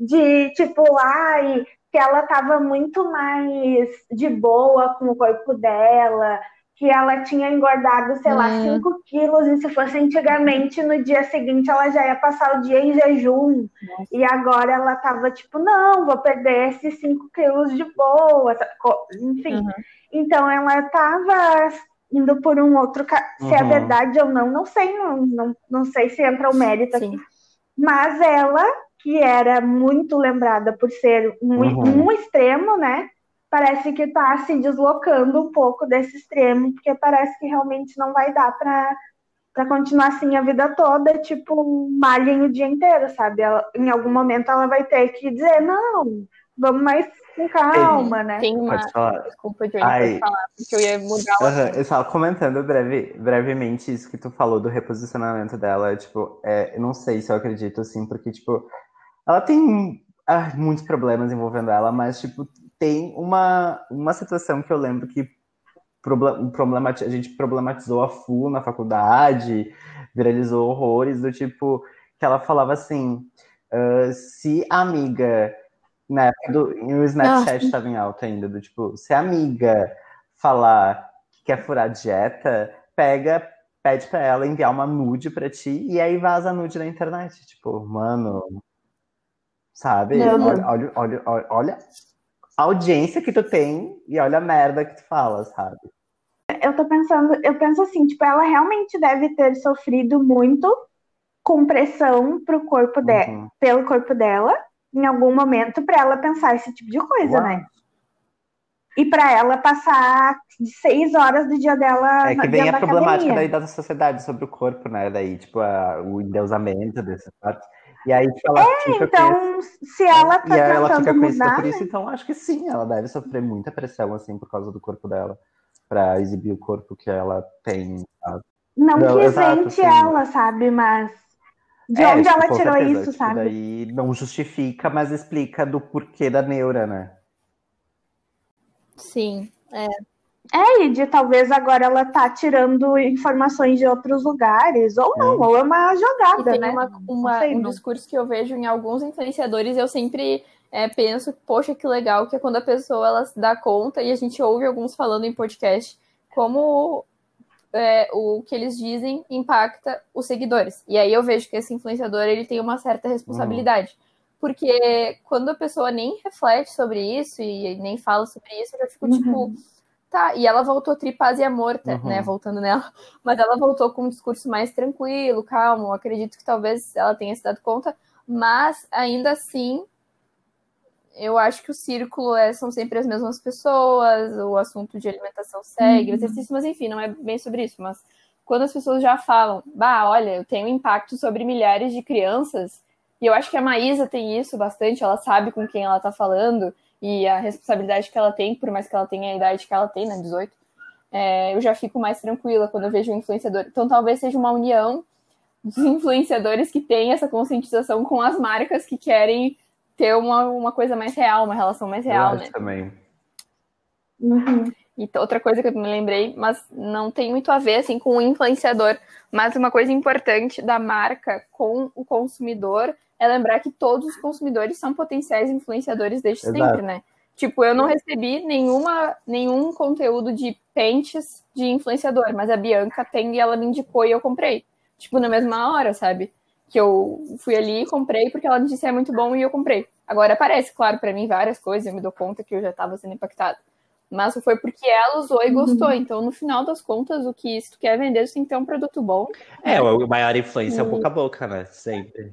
de tipo, ai, que ela estava muito mais de boa com o corpo dela, que ela tinha engordado, sei lá, 5 hum. quilos, e se fosse antigamente, no dia seguinte ela já ia passar o dia em jejum. Nossa. E agora ela tava tipo, não, vou perder esses 5 quilos de boa, enfim. Uhum. Então ela tava indo por um outro. Se é uhum. é verdade ou não, não sei, não, não, não sei se entra o mérito Sim. aqui. Mas ela que era muito lembrada por ser um, uhum. um extremo, né? Parece que está se deslocando um pouco desse extremo, porque parece que realmente não vai dar para para continuar assim a vida toda, tipo, malhem o dia inteiro, sabe? Ela, em algum momento ela vai ter que dizer, não, vamos mais com calma, né? Tem uma. Desculpa, Johnny, Ai... falar, porque eu ia mudar o. Uhum, eu estava comentando breve, brevemente isso que tu falou do reposicionamento dela. Tipo, é, eu não sei se eu acredito assim, porque, tipo, ela tem ah, muitos problemas envolvendo ela, mas, tipo, tem uma, uma situação que eu lembro que problema, a gente problematizou a full na faculdade, viralizou horrores do tipo que ela falava assim: uh, se a amiga na época do o Snapchat estava em alta ainda, do tipo, se a amiga falar que quer furar dieta, pega, pede para ela enviar uma nude para ti e aí vaza a nude na internet. Tipo, mano, sabe? Olha, olha, olha, olha, olha a audiência que tu tem e olha a merda que tu fala, sabe? Eu tô pensando, eu penso assim, tipo, ela realmente deve ter sofrido muito com pressão pro corpo dela, uhum. pelo corpo dela em algum momento para ela pensar esse tipo de coisa, Uau. né? E para ela passar seis horas do dia dela. É que vem a problemática daí da sociedade sobre o corpo, né? Daí, tipo, a, o endeusamento dessa parte. E aí, tipo, ela é, fica então, com... se ela tá e aí ela fica mudar, por isso, então acho que sim, ela deve sofrer muita pressão, assim, por causa do corpo dela, para exibir o corpo que ela tem. Sabe? Não, não que isente ela, sabe? Mas de é, onde tipo, ela tirou certeza, isso, tipo, sabe? Daí não justifica, mas explica do porquê da neura, né? Sim, é. É, e de talvez agora ela tá tirando informações de outros lugares, ou não, é. ou é uma jogada, tem né? Uma, uma sei, um não. discurso que eu vejo em alguns influenciadores, eu sempre é, penso, poxa, que legal, que é quando a pessoa ela se dá conta, e a gente ouve alguns falando em podcast, como é, o que eles dizem impacta os seguidores. E aí eu vejo que esse influenciador ele tem uma certa responsabilidade. Uhum. Porque quando a pessoa nem reflete sobre isso e nem fala sobre isso, eu já fico tipo, uhum. tipo, tá. E ela voltou tripazia morta, uhum. né? Voltando nela. Mas ela voltou com um discurso mais tranquilo, calmo. Acredito que talvez ela tenha se dado conta. Mas ainda assim, eu acho que o círculo é, são sempre as mesmas pessoas, o assunto de alimentação segue, uhum. exercício, mas enfim, não é bem sobre isso. Mas quando as pessoas já falam, bah, olha, eu tenho impacto sobre milhares de crianças, e eu acho que a Maísa tem isso bastante, ela sabe com quem ela tá falando e a responsabilidade que ela tem, por mais que ela tenha a idade que ela tem, né, 18, é, eu já fico mais tranquila quando eu vejo um influenciador. Então talvez seja uma união dos influenciadores que têm essa conscientização com as marcas que querem ter uma, uma coisa mais real, uma relação mais real, né? também. Uhum. E outra coisa que eu me lembrei, mas não tem muito a ver assim com o influenciador, mas uma coisa importante da marca com o consumidor é lembrar que todos os consumidores são potenciais influenciadores desde Exato. sempre, né? Tipo, eu não recebi nenhuma, nenhum conteúdo de pentes de influenciador, mas a Bianca tem e ela me indicou e eu comprei. Tipo, na mesma hora, sabe? que eu fui ali e comprei porque ela me disse é muito bom e eu comprei. Agora aparece, claro, para mim várias coisas, eu me dou conta que eu já estava sendo impactada. mas foi porque ela usou e gostou. Uhum. Então, no final das contas, o que se tu quer vender, tu tem que ter um produto bom. É, o maior influência é o boca a boca, né? Sempre.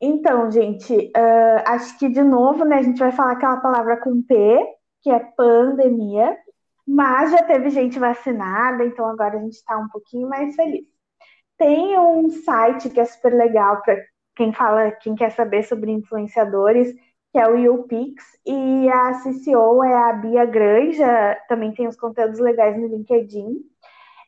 Então, gente, uh, acho que de novo, né, a gente vai falar aquela palavra com P, que é pandemia, mas já teve gente vacinada, então agora a gente está um pouquinho mais feliz. Tem um site que é super legal para quem fala, quem quer saber sobre influenciadores, que é o YouPix, e a CCO é a Bia Granja, também tem os conteúdos legais no LinkedIn.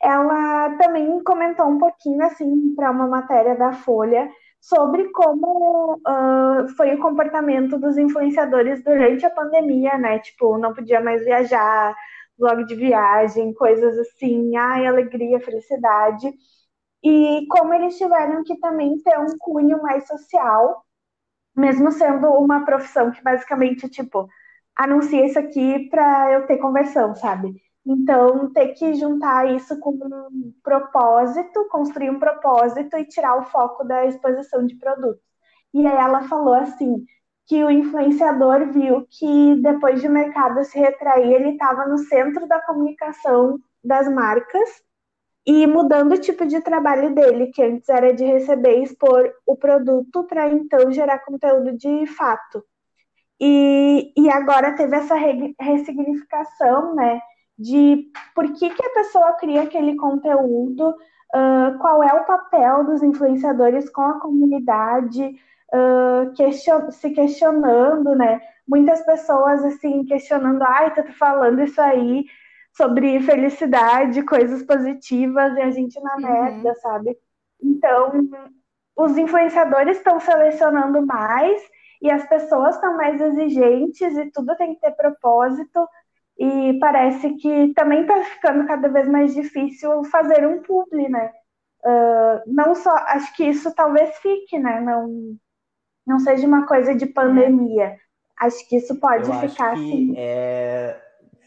Ela também comentou um pouquinho assim para uma matéria da Folha sobre como uh, foi o comportamento dos influenciadores durante a pandemia, né? Tipo, não podia mais viajar, vlog de viagem, coisas assim, ai, alegria, felicidade. E como eles tiveram que também ter um cunho mais social, mesmo sendo uma profissão que basicamente, tipo, anuncia isso aqui para eu ter conversão, sabe? Então, ter que juntar isso com um propósito, construir um propósito e tirar o foco da exposição de produtos. E aí ela falou assim, que o influenciador viu que depois de o mercado se retrair, ele estava no centro da comunicação das marcas e mudando o tipo de trabalho dele, que antes era de receber e expor o produto para então gerar conteúdo de fato. E, e agora teve essa ressignificação, né? De por que, que a pessoa cria aquele conteúdo, uh, qual é o papel dos influenciadores com a comunidade, uh, question se questionando, né? Muitas pessoas assim questionando, ai, tá falando isso aí sobre felicidade, coisas positivas e a gente na uhum. merda, sabe? Então, os influenciadores estão selecionando mais e as pessoas estão mais exigentes e tudo tem que ter propósito e parece que também está ficando cada vez mais difícil fazer um publi, né? Uh, não só, acho que isso talvez fique, né? Não, não seja uma coisa de pandemia. Acho que isso pode Eu ficar acho que assim. É,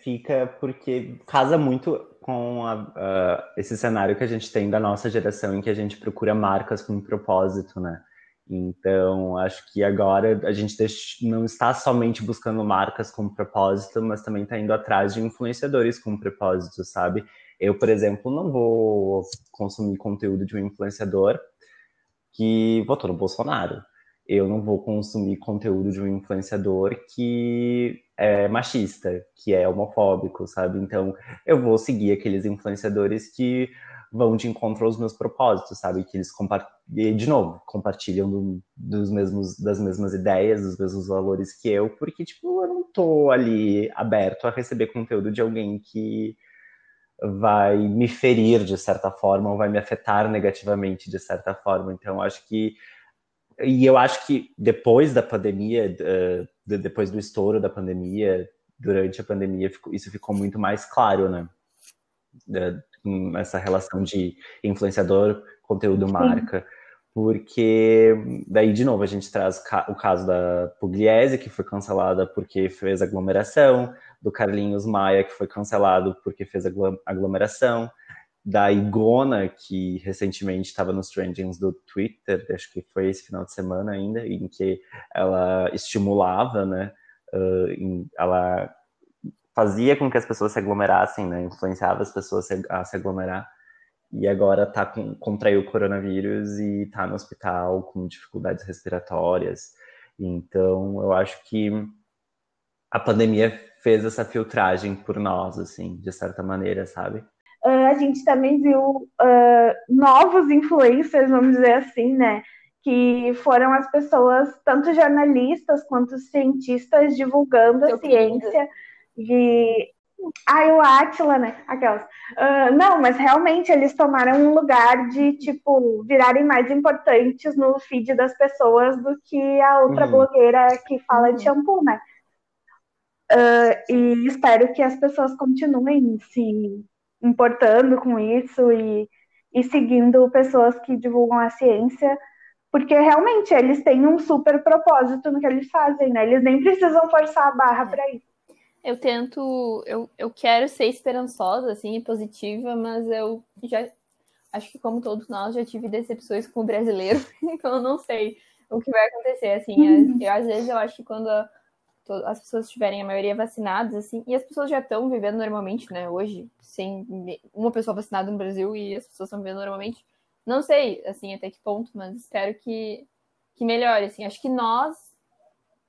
fica porque casa muito com a, uh, esse cenário que a gente tem da nossa geração, em que a gente procura marcas com um propósito, né? Então, acho que agora a gente não está somente buscando marcas com propósito, mas também está indo atrás de influenciadores com propósito, sabe? Eu, por exemplo, não vou consumir conteúdo de um influenciador que votou no Bolsonaro. Eu não vou consumir conteúdo de um influenciador que é machista, que é homofóbico, sabe? Então, eu vou seguir aqueles influenciadores que vão de encontro aos meus propósitos, sabe? Que eles de novo compartilham do, dos mesmos das mesmas ideias, dos mesmos valores que eu, porque tipo eu não tô ali aberto a receber conteúdo de alguém que vai me ferir de certa forma ou vai me afetar negativamente de certa forma. Então acho que e eu acho que depois da pandemia, depois do estouro da pandemia, durante a pandemia, isso ficou muito mais claro, né? Essa relação de influenciador, conteúdo, Sim. marca. Porque daí, de novo, a gente traz o caso da Pugliese, que foi cancelada porque fez aglomeração, do Carlinhos Maia, que foi cancelado porque fez aglomeração, da Igona, que recentemente estava nos trendings do Twitter, acho que foi esse final de semana ainda, em que ela estimulava, né? Uh, ela fazia com que as pessoas se aglomerassem, né? Influenciava as pessoas a se aglomerar. E agora tá com, contraiu o coronavírus e tá no hospital com dificuldades respiratórias. Então, eu acho que a pandemia fez essa filtragem por nós, assim, de certa maneira, sabe? Uh, a gente também viu uh, novos influencers, vamos dizer assim, né? Que foram as pessoas, tanto jornalistas quanto cientistas, divulgando a ciência de. Ah, o Atila, né? Aquelas. Uh, não, mas realmente eles tomaram um lugar de, tipo, virarem mais importantes no feed das pessoas do que a outra uhum. blogueira que fala uhum. de shampoo, né? Uh, e espero que as pessoas continuem se importando com isso e, e seguindo pessoas que divulgam a ciência, porque realmente eles têm um super propósito no que eles fazem, né? Eles nem precisam forçar a barra para isso. Eu tento, eu, eu quero ser esperançosa, assim, positiva, mas eu já acho que como todos nós já tive decepções com o brasileiro, então eu não sei o que vai acontecer, assim, uhum. eu, às vezes eu acho que quando as pessoas estiverem a maioria vacinadas, assim, e as pessoas já estão vivendo normalmente, né, hoje, sem uma pessoa vacinada no Brasil e as pessoas estão vivendo normalmente. Não sei, assim, até que ponto, mas espero que, que melhore, assim. Acho que nós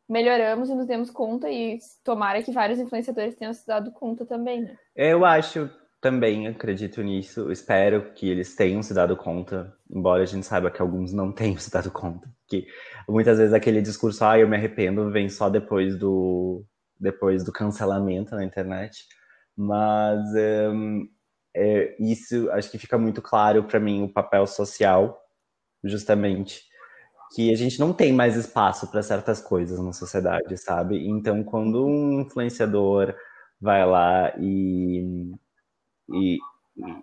melhoramos e nos demos conta e tomara que vários influenciadores tenham se dado conta também, né? Eu acho também acredito nisso, espero que eles tenham se dado conta, embora a gente saiba que alguns não tenham se dado conta, que muitas vezes aquele discurso, ah, eu me arrependo, vem só depois do depois do cancelamento na internet, mas um, é, isso acho que fica muito claro para mim o papel social, justamente, que a gente não tem mais espaço para certas coisas na sociedade, sabe? Então, quando um influenciador vai lá e e, e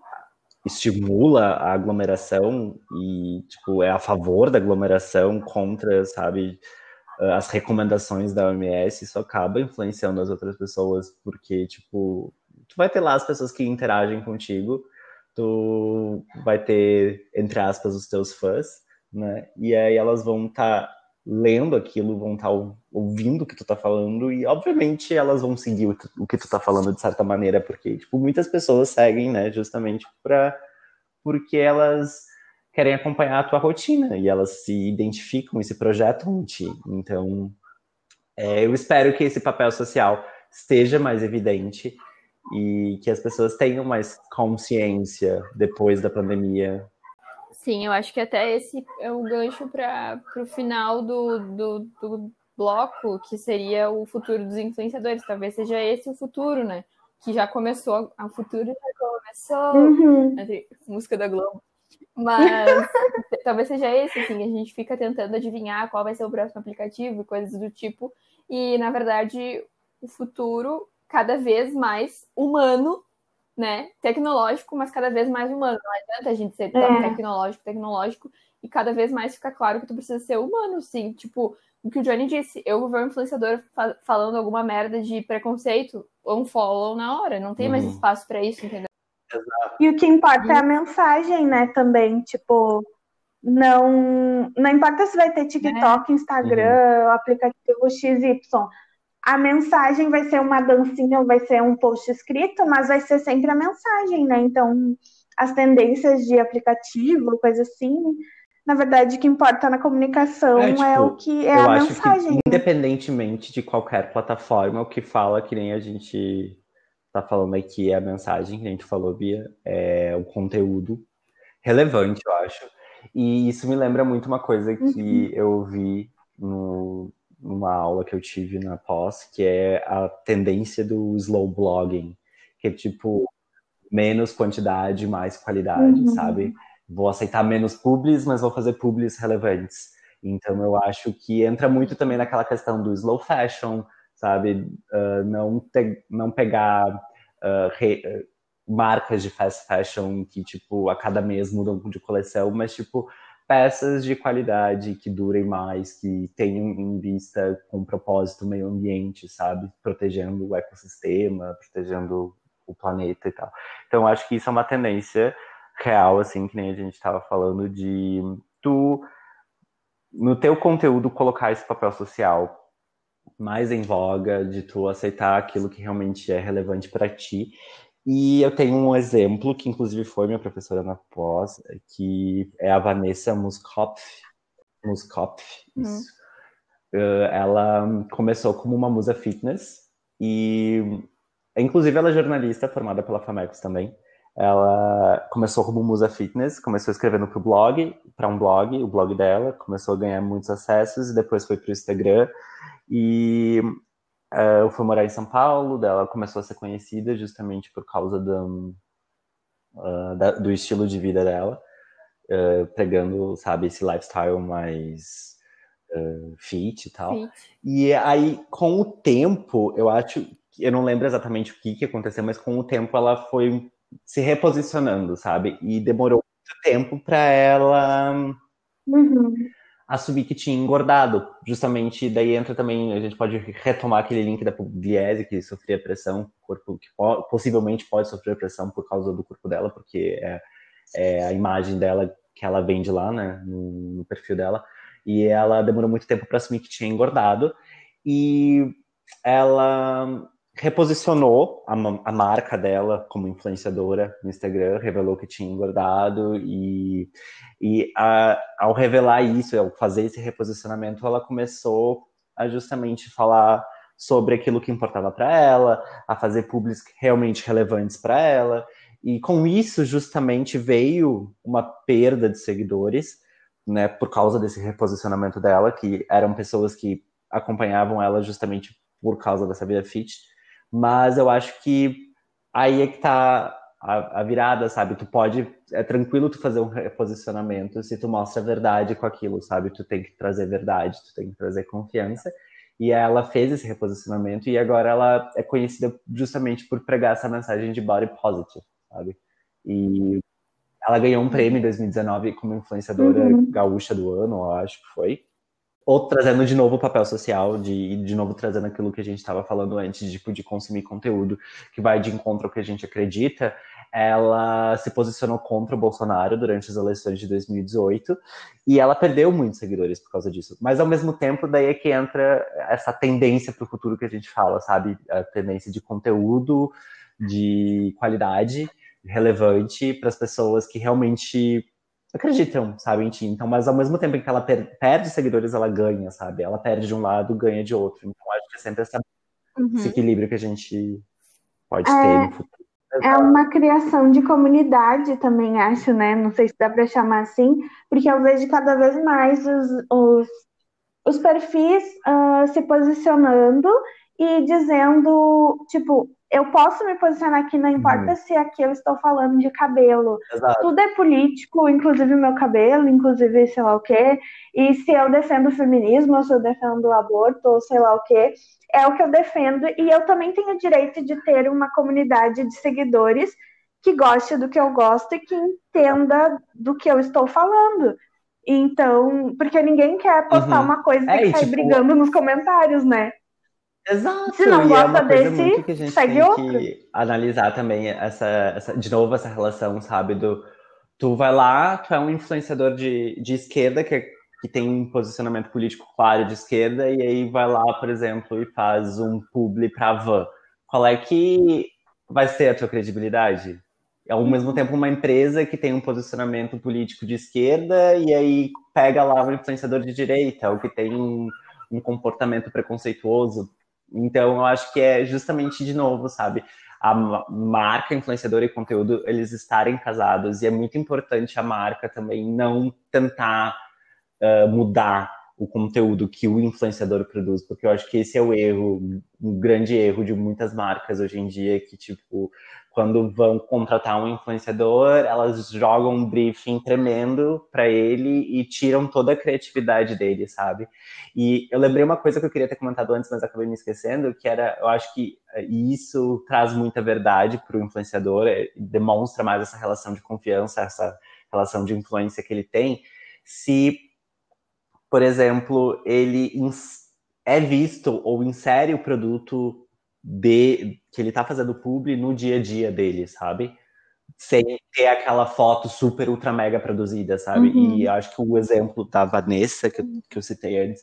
estimula a aglomeração e tipo é a favor da aglomeração contra sabe as recomendações da OMS isso acaba influenciando as outras pessoas porque tipo tu vai ter lá as pessoas que interagem contigo tu vai ter entre aspas os teus fãs né e aí elas vão estar tá lendo aquilo, vão estar tá ouvindo o que tu tá falando e, obviamente, elas vão seguir o, que tu tá falando de certa maneira, porque, tipo, muitas pessoas seguem, né, justamente pra, porque elas querem acompanhar a tua rotina e elas se identificam e se projetam em ti. Então, é, eu espero que esse papel social esteja mais evidente e que as pessoas tenham mais consciência depois da pandemia Sim, eu acho que até esse é o gancho para o final do, do, do, bloco, que seria o futuro dos influenciadores. Talvez seja esse o futuro, né? Que já começou, o futuro já começou, uhum. música da Globo. Mas talvez seja esse, assim, a gente fica tentando adivinhar qual vai ser o próximo aplicativo e coisas do tipo. E, na verdade, o futuro cada vez mais humano né, tecnológico, mas cada vez mais humano. Não adianta a gente ser tão é. tecnológico, tecnológico, e cada vez mais fica claro que tu precisa ser humano, sim. Tipo, o que o Johnny disse, eu vou ver um influenciador fa falando alguma merda de preconceito, um follow na hora, não tem uhum. mais espaço para isso, entendeu? E o que importa é a mensagem, né, também, tipo, não, não importa se vai ter TikTok, é. Instagram, uhum. aplicativo XY, a mensagem vai ser uma dancinha ou vai ser um post escrito, mas vai ser sempre a mensagem, né? Então, as tendências de aplicativo, coisa assim, na verdade, o que importa na comunicação é, tipo, é o que é a mensagem. Que, independentemente de qualquer plataforma, o que fala, que nem a gente tá falando aqui, é a mensagem que a gente falou, Bia, é o conteúdo relevante, eu acho. E isso me lembra muito uma coisa que uhum. eu vi no, numa aula que eu tive na pós, que é a tendência do slow blogging, que é tipo menos quantidade, mais qualidade, uhum. sabe? Vou aceitar menos publis, mas vou fazer publis relevantes. Então eu acho que entra muito também naquela questão do slow fashion, sabe? Uh, não, te, não pegar uh, re, uh, marcas de fast fashion que, tipo, a cada mês mudam de coleção, mas, tipo, peças de qualidade que durem mais, que tenham em vista com um propósito meio ambiente, sabe? Protegendo o ecossistema, protegendo o planeta e tal. Então, acho que isso é uma tendência real, assim, que nem a gente estava falando, de tu, no teu conteúdo, colocar esse papel social mais em voga, de tu aceitar aquilo que realmente é relevante para ti e eu tenho um exemplo, que inclusive foi minha professora na pós, que é a Vanessa Muskopf. Muskopf, uhum. isso. Uh, ela começou como uma musa fitness e, inclusive, ela é jornalista formada pela Famecos também. Ela começou como musa fitness, começou escrevendo para o blog, para um blog, o blog dela, começou a ganhar muitos acessos e depois foi para o Instagram. E eu fui morar em São Paulo, dela começou a ser conhecida justamente por causa do, da, do estilo de vida dela, uh, pregando, sabe, esse lifestyle mais fit e tal. Fit. E aí, com o tempo, eu acho, eu não lembro exatamente o que, que aconteceu, mas com o tempo ela foi se reposicionando, sabe? E demorou muito tempo para ela. Uhum assumir que tinha engordado. Justamente, daí entra também, a gente pode retomar aquele link da Pugliese, que sofria pressão, corpo que possivelmente pode sofrer pressão por causa do corpo dela, porque é, é a imagem dela que ela vende lá, né, no, no perfil dela. E ela demorou muito tempo para assumir que tinha engordado. E ela reposicionou a, a, marca dela como influenciadora no Instagram, revelou que tinha engordado e, e a, ao revelar isso, ao fazer esse reposicionamento, ela começou a justamente falar sobre aquilo que importava para ela, a fazer públicos realmente relevantes para ela. E com isso, justamente, veio uma perda de seguidores, né, por causa desse reposicionamento dela, que eram pessoas que acompanhavam ela justamente por causa dessa vida fit. Mas eu acho que aí é que tá a, a, virada, sabe? Tu pode. É tranquilo tu fazer um reposicionamento se tu mostra a verdade com aquilo, sabe? Tu tem que trazer verdade, tu tem que trazer confiança. E ela fez esse reposicionamento e agora ela é conhecida justamente por pregar essa mensagem de body positive, sabe? E ela ganhou um prêmio em 2019 como influenciadora uhum. gaúcha do ano, eu acho que foi ou trazendo de novo o papel social, de, de novo trazendo aquilo que a gente estava falando antes, tipo, de consumir conteúdo que vai de encontro ao que a gente acredita, ela se posicionou contra o Bolsonaro durante as eleições de 2018 e ela perdeu muitos seguidores por causa disso. Mas ao mesmo tempo, daí é que entra essa tendência para o futuro que a gente fala, sabe? A tendência de conteúdo de qualidade relevante para as pessoas que realmente acreditam, sabe, em ti. Então, mas ao mesmo tempo em que ela per perde seguidores, ela ganha, sabe? Ela perde de um lado, ganha de outro. Então, acho que é sempre essa, uhum. esse equilíbrio que a gente pode é, ter no futuro. É uma criação de comunidade também, acho, né? Não sei se dá para chamar assim, porque eu vejo cada vez mais os, os, os perfis uh, se posicionando e dizendo, tipo, eu posso me posicionar aqui, não importa uhum. se aqui eu estou falando de cabelo. Exato. Tudo é político, inclusive o meu cabelo, inclusive sei lá o quê. E se eu defendo o feminismo, ou se eu defendo o aborto, ou sei lá o quê, é o que eu defendo. E eu também tenho o direito de ter uma comunidade de seguidores que goste do que eu gosto e que entenda do que eu estou falando. Então, porque ninguém quer postar uhum. uma coisa é, e sair tipo... brigando nos comentários, né? Exato. Se não e gosta é desse, muito que a gente tem outro. que analisar também essa, essa, de novo essa relação, sabe, do tu vai lá, tu é um influenciador de, de esquerda que, que tem um posicionamento político claro de esquerda e aí vai lá, por exemplo, e faz um publi pra van. Qual é que vai ser a tua credibilidade? Ao mesmo tempo, uma empresa que tem um posicionamento político de esquerda e aí pega lá um influenciador de direita, ou que tem um, um comportamento preconceituoso então, eu acho que é justamente de novo, sabe? A marca, influenciadora e conteúdo, eles estarem casados. E é muito importante a marca também não tentar uh, mudar o conteúdo que o influenciador produz, porque eu acho que esse é o erro, um grande erro de muitas marcas hoje em dia, que, tipo, quando vão contratar um influenciador, elas jogam um briefing tremendo para ele e tiram toda a criatividade dele, sabe? E eu lembrei uma coisa que eu queria ter comentado antes, mas acabei me esquecendo, que era, eu acho que eh, isso traz muita verdade para o influenciador, eh, demonstra mais essa relação de confiança, essa relação de influência que ele tem, se, por exemplo, ele é visto ou insere o produto de que ele tá fazendo publi no dia a dia dele, sabe? Sem ter aquela foto super ultra mega produzida, sabe? Uhum. E acho que o exemplo da Vanessa, que, que eu citei antes,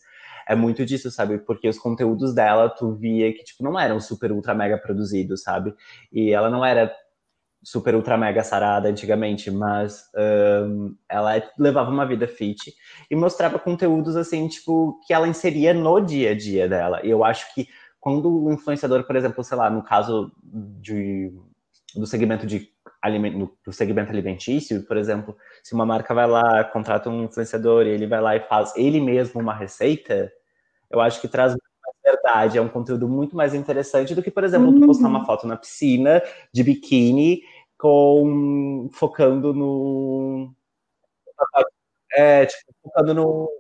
é muito disso, sabe? Porque os conteúdos dela, tu via que, tipo, não eram super ultra mega produzidos, sabe? E ela não era super ultra mega sarada antigamente, mas um, ela levava uma vida fit e mostrava conteúdos, assim, tipo, que ela inseria no dia a dia dela. E eu acho que quando o influenciador, por exemplo, sei lá, no caso de, do segmento de do segmento alimentício, por exemplo, se uma marca vai lá, contrata um influenciador e ele vai lá e faz ele mesmo uma receita, eu acho que traz mais verdade, é um conteúdo muito mais interessante do que, por exemplo, uhum. postar uma foto na piscina de biquíni com focando no é, tipo, focando no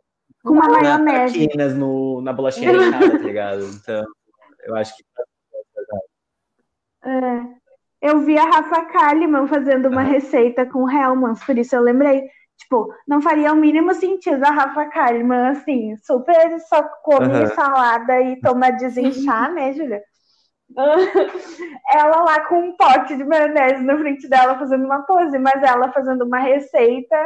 com uma maionese no, na bolachinha recheada, tá ligado? Então, eu acho que. É. Eu vi a Rafa Kalimann fazendo uma receita com Hellmann's, por isso eu lembrei. Tipo, não faria o mínimo sentido a Rafa Kalimann, assim, super só come uhum. salada e toma desinchar, né, Julia? ela lá com um pote de maionese na frente dela fazendo uma pose, mas ela fazendo uma receita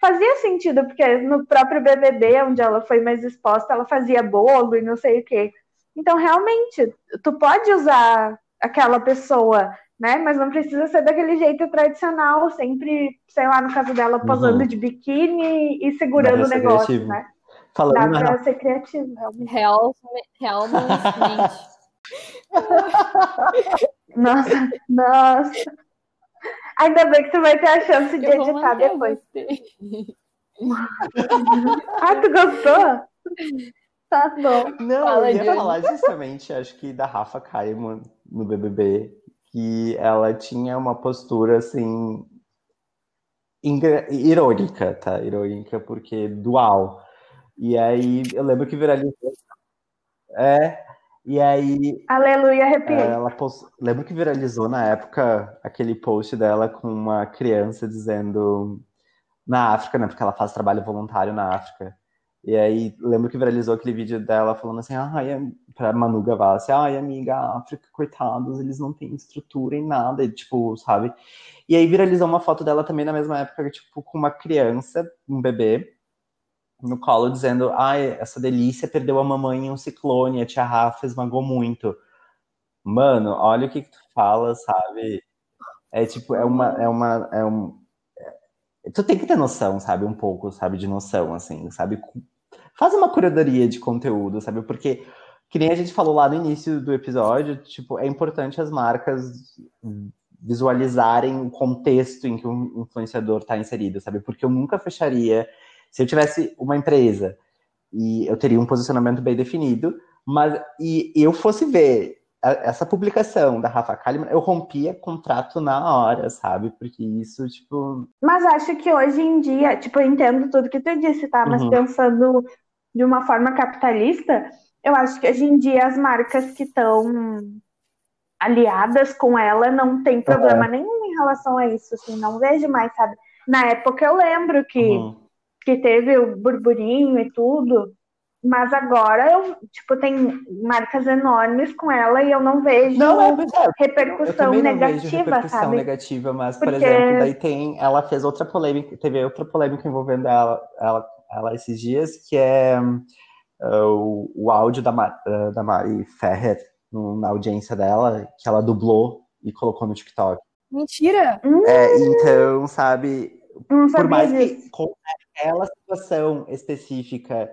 fazia sentido, porque no próprio BBB, onde ela foi mais exposta, ela fazia bolo e não sei o quê. Então, realmente, tu pode usar aquela pessoa, né? Mas não precisa ser daquele jeito tradicional, sempre, sei lá, no caso dela, posando uhum. de biquíni e segurando o negócio, criativo. né? Falando Dá pra na... ser criativo, realmente. Real, realmente. nossa, nossa. Ainda bem que tu vai ter a chance de eu editar depois. ah, tu gostou? Tá bom. Não, Fala eu ia falar justamente, acho que da Rafa Kalimann no BBB, que ela tinha uma postura assim irônica, tá? Irônica porque dual. E aí eu lembro que viralizou. É, e aí. Aleluia, arrepiei. Ela post... Lembro que viralizou na época aquele post dela com uma criança dizendo. Na África, né? Porque ela faz trabalho voluntário na África. E aí, lembro que viralizou aquele vídeo dela falando assim, ai, pra Manu Gavassi, ai, amiga, África, coitados, eles não têm estrutura em nada, e, tipo, sabe? E aí viralizou uma foto dela também na mesma época, tipo, com uma criança, um bebê, no colo, dizendo, ai, essa delícia perdeu a mamãe em um ciclone, a tia Rafa esmagou muito. Mano, olha o que, que tu fala, sabe? É tipo, é uma, é uma, é um... Tu tem que ter noção, sabe? Um pouco, sabe? De noção, assim, sabe? faz uma curadoria de conteúdo, sabe? Porque, que nem a gente falou lá no início do episódio, tipo, é importante as marcas visualizarem o contexto em que um influenciador está inserido, sabe? Porque eu nunca fecharia. Se eu tivesse uma empresa e eu teria um posicionamento bem definido, mas e eu fosse ver essa publicação da Rafa Kalimann, eu rompia contrato na hora, sabe? Porque isso, tipo. Mas acho que hoje em dia, tipo, eu entendo tudo que tu disse, tá? Mas uhum. pensando de uma forma capitalista, eu acho que hoje em dia as marcas que estão aliadas com ela não tem problema uhum. nenhum em relação a isso, assim, não vejo mais, sabe? Na época eu lembro que, uhum. que teve o burburinho e tudo, mas agora eu, tipo, tem marcas enormes com ela e eu não vejo não, é, é, repercussão eu negativa, vejo repercussão sabe? negativa, mas, Porque... por exemplo, daí tem, ela fez outra polêmica, teve outra polêmica envolvendo ela, ela ela esses dias, que é uh, o, o áudio da, uh, da Mari Ferrer no, na audiência dela, que ela dublou e colocou no TikTok. Mentira! É, então, sabe, por mais que com aquela situação específica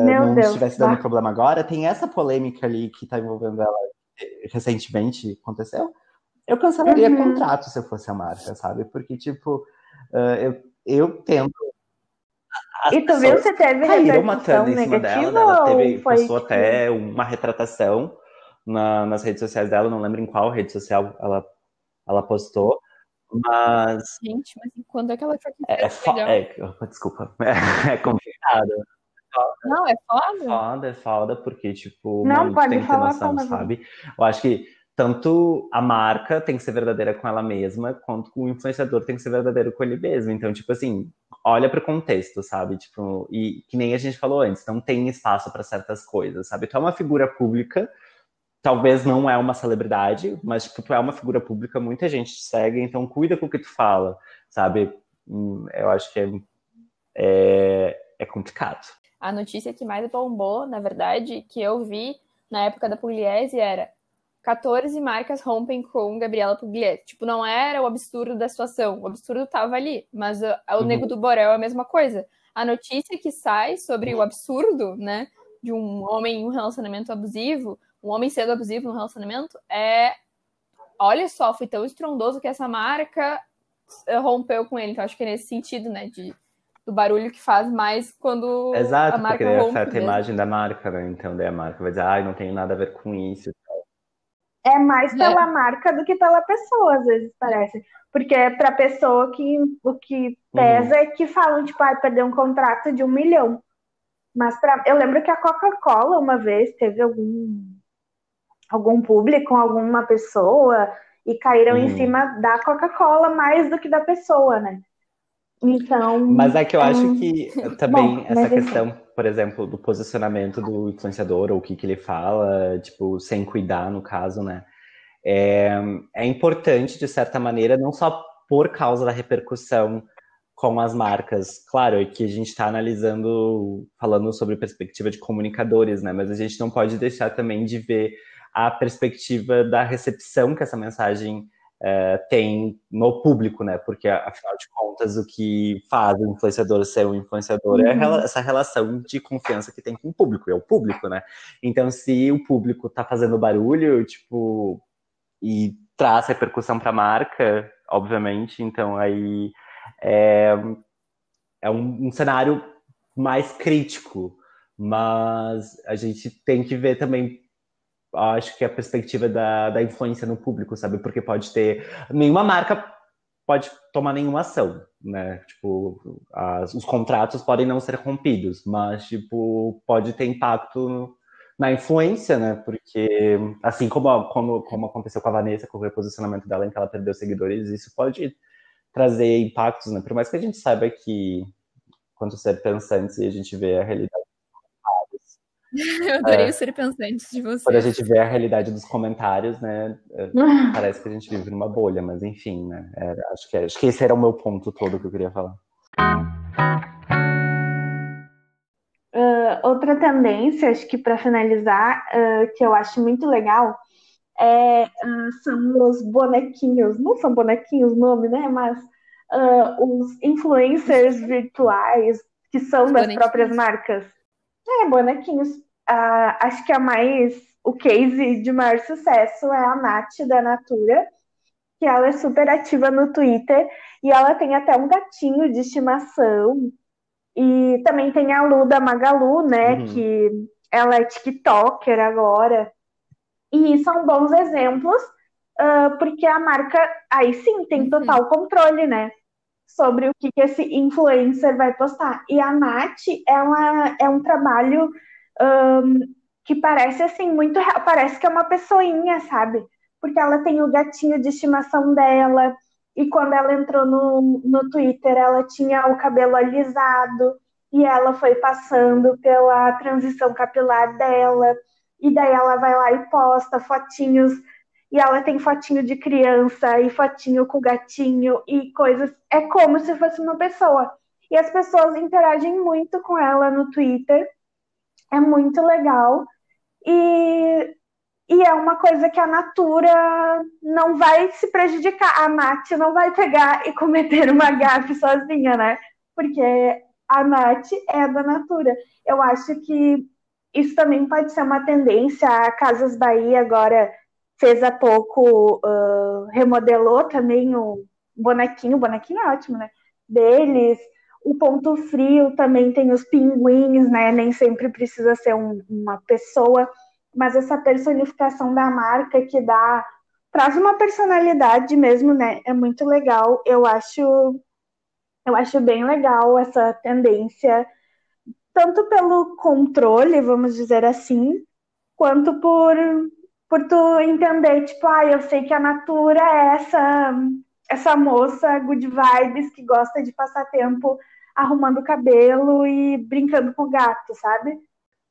uh, não Deus, estivesse dando tá. problema agora, tem essa polêmica ali que está envolvendo ela recentemente, aconteceu. Eu cancelaria uhum. contrato se eu fosse a marca, sabe? Porque, tipo, uh, eu, eu tento e tu viu se teve caíram matando em cima dela, né? ela teve, postou tipo... até uma retratação na, nas redes sociais dela, não lembro em qual rede social ela, ela postou, mas... Gente, mas quando é que ela foi é, é, é, Desculpa, é, é complicado. Não, é foda? Foda, é foda, porque, tipo, não, pode tem que ter noção, sabe? Eu acho que tanto a marca tem que ser verdadeira com ela mesma, quanto o influenciador tem que ser verdadeiro com ele mesmo. Então, tipo assim, olha para o contexto, sabe? Tipo, e que nem a gente falou antes, não tem espaço para certas coisas, sabe? Tu é uma figura pública, talvez não é uma celebridade, mas tipo, tu é uma figura pública, muita gente te segue, então cuida com o que tu fala, sabe? Hum, eu acho que é, é, é complicado. A notícia que mais bombou, na verdade, que eu vi na época da Pugliese era 14 marcas rompem com Gabriela Pugliese. Tipo, não era o absurdo da situação, o absurdo tava ali, mas o, o uhum. Nego do Borel é a mesma coisa. A notícia que sai sobre o absurdo, né, de um homem em um relacionamento abusivo, um homem sendo abusivo no relacionamento, é. Olha só, foi tão estrondoso que essa marca eh, rompeu com ele. Então, acho que é nesse sentido, né, de, do barulho que faz mais quando Exato, a marca porque rompe. afeta a imagem da marca, né? Então, daí a marca vai dizer, ai, não tem nada a ver com isso é mais pela é. marca do que pela pessoa, às vezes parece. Porque é pra pessoa que o que pesa uhum. é que falam, tipo, ah, perder um contrato de um milhão. Mas pra, eu lembro que a Coca-Cola uma vez teve algum, algum público com alguma pessoa e caíram uhum. em cima da Coca-Cola mais do que da pessoa, né? Então. Mas é que eu acho que também Bom, essa questão por exemplo, do posicionamento do influenciador, ou o que, que ele fala, tipo, sem cuidar, no caso, né? É, é importante, de certa maneira, não só por causa da repercussão com as marcas. Claro é que a gente está analisando, falando sobre perspectiva de comunicadores, né? Mas a gente não pode deixar também de ver a perspectiva da recepção que essa mensagem é, tem no público, né? Porque, afinal de contas, o que faz o influenciador ser um influenciador é uhum. é essa relação de confiança que tem com o público, é o público, né? Então, se o público tá fazendo barulho, tipo, e traz repercussão para a marca, obviamente, então aí é, é um, um cenário mais crítico, mas a gente tem que ver também acho que a perspectiva da, da influência no público, sabe? Porque pode ter. Nenhuma marca pode tomar nenhuma ação, né? Tipo, as, os contratos podem não ser rompidos, mas, tipo, pode ter impacto na influência, né? Porque, assim como, como, como aconteceu com a Vanessa, com o reposicionamento dela em que ela perdeu seguidores, isso pode trazer impactos, né? Por mais que a gente saiba que, quanto ser pensantes, e a gente vê a realidade Eu adorei é, ser pensantes de vocês. Quando a gente vê a realidade dos comentários, né? É, parece que a gente vive numa bolha, mas enfim, né? É, acho, que, acho que esse era o meu ponto todo que eu queria falar. Uh, outra tendência, acho que para finalizar, uh, que eu acho muito legal, é, uh, são os bonequinhos. Não são bonequinhos o nome, né? Mas os influencers virtuais que são das próprias marcas. É, bonequinhos. Ah, acho que a mais. O case de maior sucesso é a Nath da Natura, que ela é super ativa no Twitter e ela tem até um gatinho de estimação. E também tem a Lu da Magalu, né? Uhum. Que ela é TikToker agora. E são bons exemplos, uh, porque a marca aí sim tem uhum. total controle, né? sobre o que, que esse influencer vai postar. E a Nath, ela é um trabalho um, que parece assim, muito real, parece que é uma pessoinha, sabe? Porque ela tem o gatinho de estimação dela, e quando ela entrou no, no Twitter, ela tinha o cabelo alisado, e ela foi passando pela transição capilar dela, e daí ela vai lá e posta fotinhos e ela tem fotinho de criança e fotinho com gatinho e coisas. É como se fosse uma pessoa. E as pessoas interagem muito com ela no Twitter. É muito legal. E, e é uma coisa que a Natura não vai se prejudicar. A Nath não vai pegar e cometer uma gafe sozinha, né? Porque a Nath é da Natura. Eu acho que isso também pode ser uma tendência. A Casas Bahia agora fez há pouco, uh, remodelou também o bonequinho, o bonequinho é ótimo, né? Deles. O ponto frio também tem os pinguins, né? Nem sempre precisa ser um, uma pessoa, mas essa personificação da marca que dá traz uma personalidade mesmo, né? É muito legal. Eu acho eu acho bem legal essa tendência, tanto pelo controle, vamos dizer assim, quanto por por tu entender, tipo, ah, eu sei que a Natura é essa, essa moça good vibes que gosta de passar tempo arrumando o cabelo e brincando com o gato, sabe?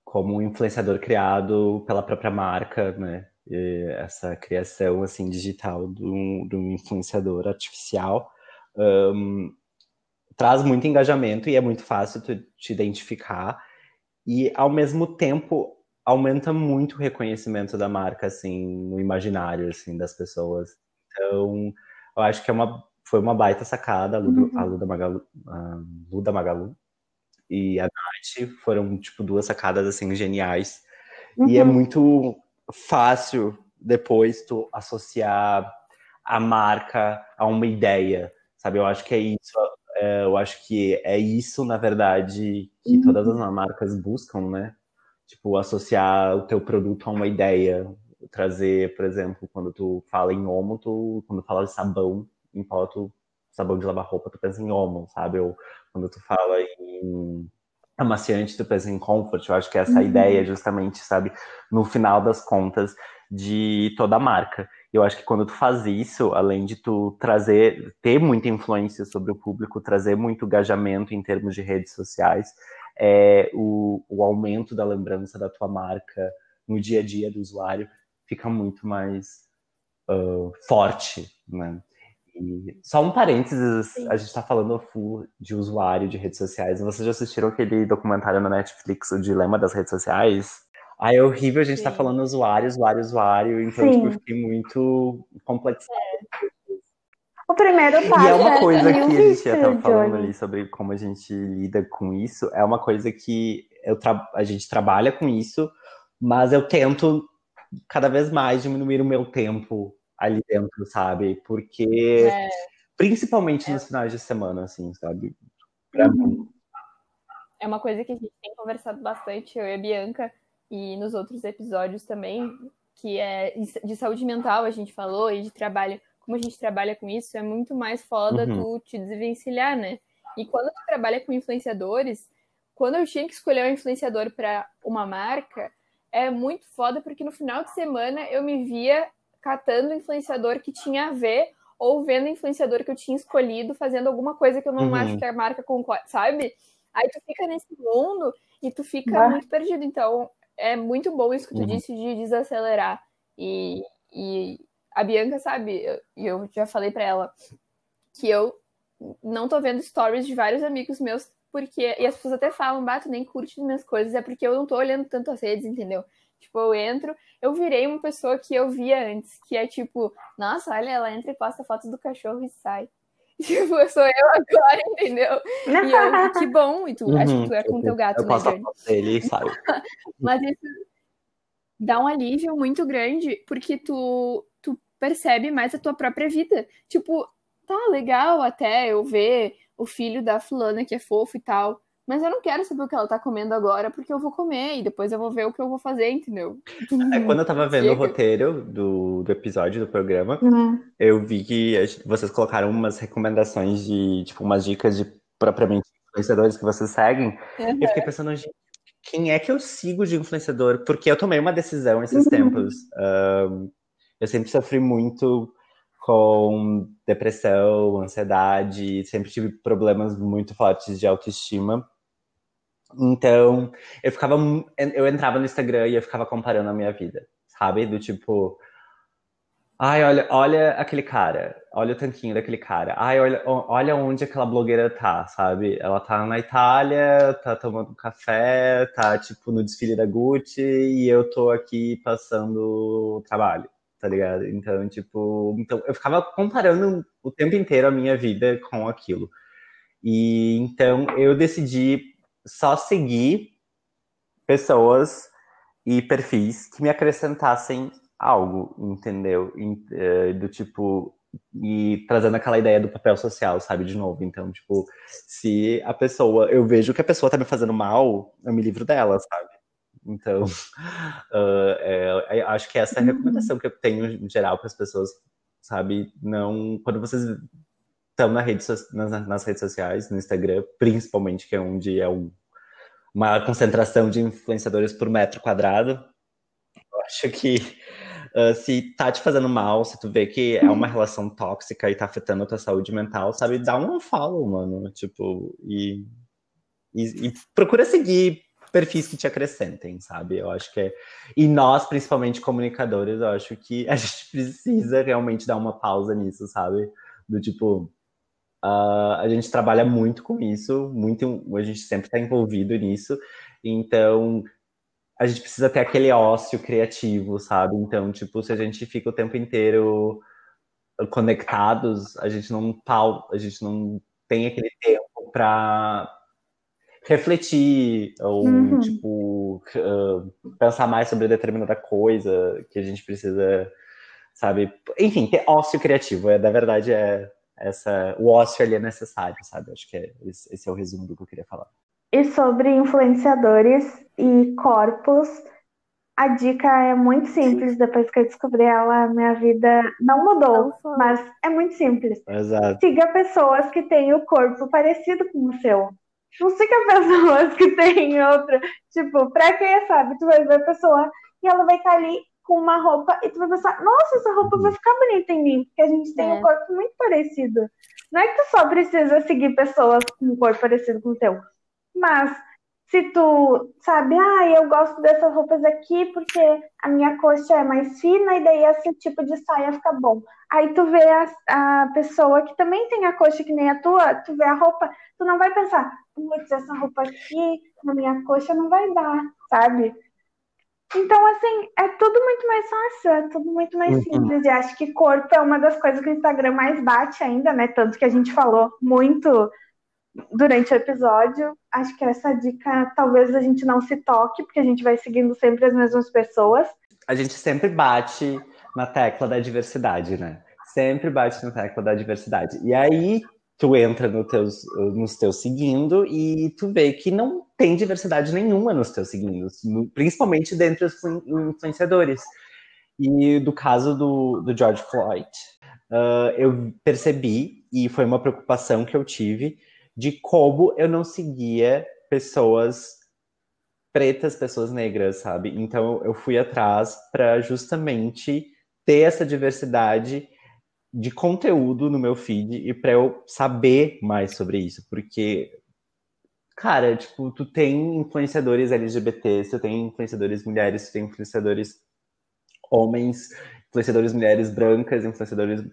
Como um influenciador criado pela própria marca, né? E essa criação assim digital de um, de um influenciador artificial um, traz muito engajamento e é muito fácil tu te identificar e ao mesmo tempo aumenta muito o reconhecimento da marca, assim, no imaginário, assim, das pessoas. Então, eu acho que é uma, foi uma baita sacada a Lu, uhum. a Lu da Magalu, a Lu da Magalu e a Nath foram, tipo, duas sacadas, assim, geniais. Uhum. E é uhum. muito fácil depois tu associar a marca a uma ideia, sabe? Eu acho que é isso, é, eu acho que é isso, na verdade, que uhum. todas as marcas buscam, né? tipo, associar o teu produto a uma ideia, trazer, por exemplo, quando tu fala em homo, tu, quando fala de sabão, em foto, sabão de lavar roupa, tu pensa em homo, sabe? Ou quando tu fala em amaciante, tu pensa em comfort. Eu acho que essa uhum. ideia, justamente, sabe, no final das contas, de toda a marca. Eu acho que quando tu faz isso, além de tu trazer, ter muita influência sobre o público, trazer muito engajamento em termos de redes sociais, é, o, o aumento da lembrança da tua marca no dia a dia do usuário fica muito mais uh, forte, né? E só um parênteses, Sim. a gente está falando full de usuário de redes sociais. Vocês já assistiram aquele documentário na Netflix, O Dilema das Redes Sociais? Ah, é horrível a gente estar tá falando usuário, usuário, usuário. Então, tipo, eu fiquei muito complexo. É. O primeiro passo E é uma coisa é que a gente estava falando ali sobre como a gente lida com isso. É uma coisa que eu a gente trabalha com isso, mas eu tento cada vez mais diminuir o meu tempo ali dentro, sabe? Porque, é. principalmente nos finais de semana, assim, sabe? Pra uhum. mim. É uma coisa que a gente tem conversado bastante, eu e a Bianca, e nos outros episódios também, que é de saúde mental, a gente falou, e de trabalho. Como a gente trabalha com isso, é muito mais foda uhum. tu te desvencilhar, né? E quando tu trabalha com influenciadores, quando eu tinha que escolher um influenciador para uma marca, é muito foda porque no final de semana eu me via catando influenciador que tinha a ver ou vendo influenciador que eu tinha escolhido fazendo alguma coisa que eu não uhum. acho que a marca concorda, sabe? Aí tu fica nesse mundo e tu fica muito perdido. Então, é muito bom isso que tu uhum. disse de desacelerar. E, e a Bianca sabe, e eu, eu já falei para ela que eu não tô vendo stories de vários amigos meus porque. E as pessoas até falam, bato, nem curte minhas coisas, é porque eu não tô olhando tanto as redes, entendeu? Tipo, eu entro, eu virei uma pessoa que eu via antes, que é tipo, nossa, olha, ela entra e posta foto do cachorro e sai. Tipo, sou eu agora, entendeu? E eu, que bom, e tu, uhum, acho que tu é com o teu gato, eu né, Jane? Ele sai. Mas isso dá um alívio muito grande, porque tu, tu percebe mais a tua própria vida. Tipo, tá legal até eu ver o filho da fulana que é fofo e tal. Mas eu não quero saber o que ela tá comendo agora, porque eu vou comer e depois eu vou ver o que eu vou fazer, entendeu? É, quando eu tava vendo Chega. o roteiro do, do episódio do programa, uhum. eu vi que vocês colocaram umas recomendações de, tipo, umas dicas de propriamente influenciadores que vocês seguem. Uhum. Eu fiquei pensando, gente, quem é que eu sigo de influenciador? Porque eu tomei uma decisão esses uhum. tempos. Um, eu sempre sofri muito com depressão, ansiedade, sempre tive problemas muito fortes de autoestima. Então, eu ficava. Eu entrava no Instagram e eu ficava comparando a minha vida, sabe? Do tipo. Ai, olha, olha aquele cara. Olha o tanquinho daquele cara. Ai, olha, olha onde aquela blogueira tá, sabe? Ela tá na Itália, tá tomando café, tá, tipo, no desfile da Gucci e eu tô aqui passando trabalho, tá ligado? Então, tipo, então eu ficava comparando o tempo inteiro a minha vida com aquilo. E então eu decidi só seguir pessoas e perfis que me acrescentassem algo, entendeu? Eh, do tipo, e trazendo aquela ideia do papel social, sabe, de novo. Então, tipo, se a pessoa, eu vejo que a pessoa tá me fazendo mal, eu me livro dela, sabe? Então, uh, é, acho que essa é a recomendação que eu tenho em geral para as pessoas, sabe? Não, quando vocês estão na rede, nas, nas redes sociais, no Instagram, principalmente, que é onde é um, uma concentração de influenciadores por metro quadrado. Eu acho que uh, se tá te fazendo mal, se tu vê que é uma relação tóxica e tá afetando a tua saúde mental, sabe, dá um follow, mano. Tipo, e, e, e procura seguir perfis que te acrescentem, sabe? Eu acho que é. E nós, principalmente comunicadores, eu acho que a gente precisa realmente dar uma pausa nisso, sabe? Do tipo, Uh, a gente trabalha muito com isso, muito, a gente sempre está envolvido nisso, então a gente precisa ter aquele ócio criativo, sabe? Então, tipo, se a gente fica o tempo inteiro conectados, a gente não a gente não tem aquele tempo para refletir ou uhum. tipo uh, pensar mais sobre determinada coisa que a gente precisa, sabe? Enfim, ter ócio criativo, é, na verdade é essa, o ócio ali é necessário, sabe? Acho que é, esse é o resumo do que eu queria falar. E sobre influenciadores e corpos, a dica é muito simples. Depois que eu descobri ela, minha vida não mudou, não mas é muito simples. Exato. Siga pessoas que têm o corpo parecido com o seu. Não siga pessoas que têm outra. Tipo, pra quem sabe, tu vai ver a pessoa e ela vai estar ali com uma roupa e tu vai pensar, nossa, essa roupa vai ficar bonita em mim, porque a gente tem é. um corpo muito parecido. Não é que tu só precisa seguir pessoas com um corpo parecido com o teu, mas se tu sabe, ah, eu gosto dessas roupas aqui porque a minha coxa é mais fina e daí esse tipo de saia fica bom. Aí tu vê a, a pessoa que também tem a coxa que nem a tua, tu vê a roupa, tu não vai pensar, putz, essa roupa aqui na minha coxa não vai dar, sabe? Então, assim, é tudo muito mais fácil, é tudo muito mais uhum. simples. E acho que corpo é uma das coisas que o Instagram mais bate ainda, né? Tanto que a gente falou muito durante o episódio. Acho que essa dica talvez a gente não se toque, porque a gente vai seguindo sempre as mesmas pessoas. A gente sempre bate na tecla da diversidade, né? Sempre bate na tecla da diversidade. E aí tu entra no teus, nos teus seguindo e tu vê que não tem diversidade nenhuma nos teus seguindo, principalmente dentre os influenciadores. E do caso do, do George Floyd, uh, eu percebi, e foi uma preocupação que eu tive, de como eu não seguia pessoas pretas, pessoas negras, sabe? Então eu fui atrás para justamente ter essa diversidade de conteúdo no meu feed e para eu saber mais sobre isso, porque cara, tipo, tu tem influenciadores LGBTs, tu tem influenciadores mulheres, tu tem influenciadores homens, influenciadores mulheres brancas, influenciadores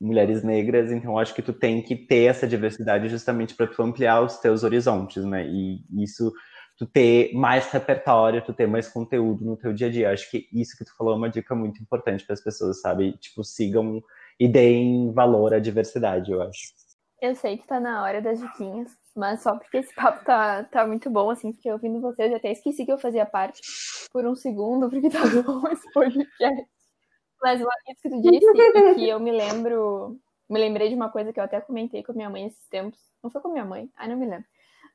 mulheres negras, então acho que tu tem que ter essa diversidade justamente para tu ampliar os teus horizontes, né? E isso tu ter mais repertório, tu ter mais conteúdo no teu dia a dia. Acho que isso que tu falou é uma dica muito importante para as pessoas, sabe? Tipo, sigam e deem valor à diversidade, eu acho. Eu sei que tá na hora das diquinhas, mas só porque esse papo tá, tá muito bom, assim, porque ouvindo vocês, eu até esqueci que eu fazia parte por um segundo, porque tá bom esse podcast. Mas isso que tu disse, que eu me lembro, me lembrei de uma coisa que eu até comentei com a minha mãe esses tempos. Não foi com minha mãe, ai, não me lembro.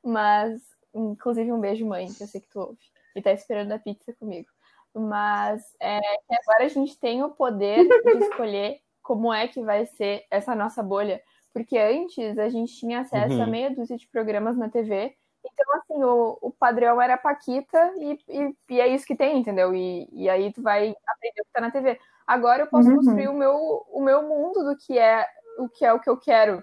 Mas, inclusive, um beijo, mãe, que eu sei que tu ouve. E tá esperando a pizza comigo. Mas é agora a gente tem o poder de escolher como é que vai ser essa nossa bolha. Porque antes a gente tinha acesso uhum. a meia dúzia de programas na TV. Então, assim, o, o padrão era Paquita e, e, e, é isso que tem, entendeu? E, e aí tu vai aprender o que tá na TV. Agora eu posso uhum. construir o meu, o meu mundo do que é o que é o que eu quero.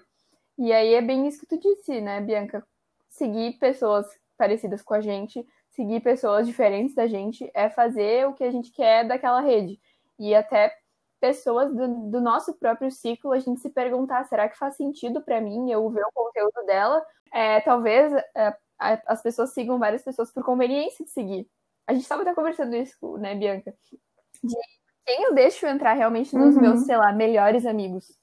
E aí é bem isso que tu disse, né, Bianca? Seguir pessoas parecidas com a gente, seguir pessoas diferentes da gente, é fazer o que a gente quer daquela rede. E até pessoas do, do, nosso próprio ciclo, a gente se perguntar, será que faz sentido para mim eu ver o conteúdo dela? É, talvez é, as pessoas sigam várias pessoas por conveniência de seguir. A gente estava até conversando isso, né, Bianca? De quem eu deixo entrar realmente nos uhum. meus, sei lá, melhores amigos.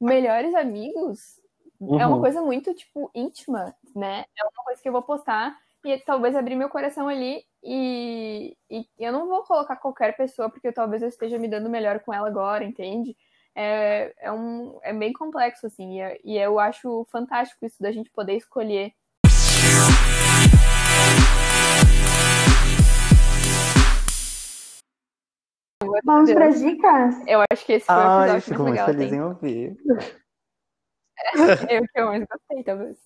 Melhores amigos uhum. é uma uhum. coisa muito, tipo, íntima, né? É uma coisa que eu vou postar e talvez abrir meu coração ali e, e eu não vou colocar qualquer pessoa porque talvez eu esteja me dando melhor com ela agora, entende? É, é, um, é bem complexo, assim, e, e eu acho fantástico isso da gente poder escolher Vamos para as dicas? Eu acho que esse foi o episódio Ai, fico muito feliz em ouvir. eu que eu mais gostei, talvez.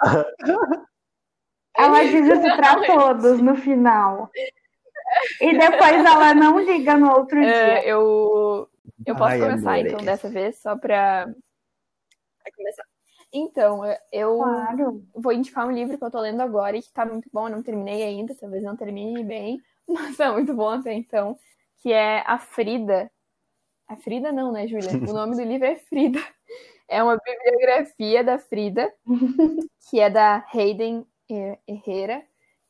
Ela diz isso para todos no final. E depois ela não liga no outro é, dia. eu, eu posso Ai, começar, amor, então, dessa vez, só para começar. Então, eu claro. vou indicar um livro que eu tô lendo agora e que tá muito bom. Eu não terminei ainda, talvez não termine bem, mas tá muito bom até então. Que é A Frida. A Frida não, né, Júlia? O nome do livro é Frida. É uma bibliografia da Frida, que é da Hayden Herrera.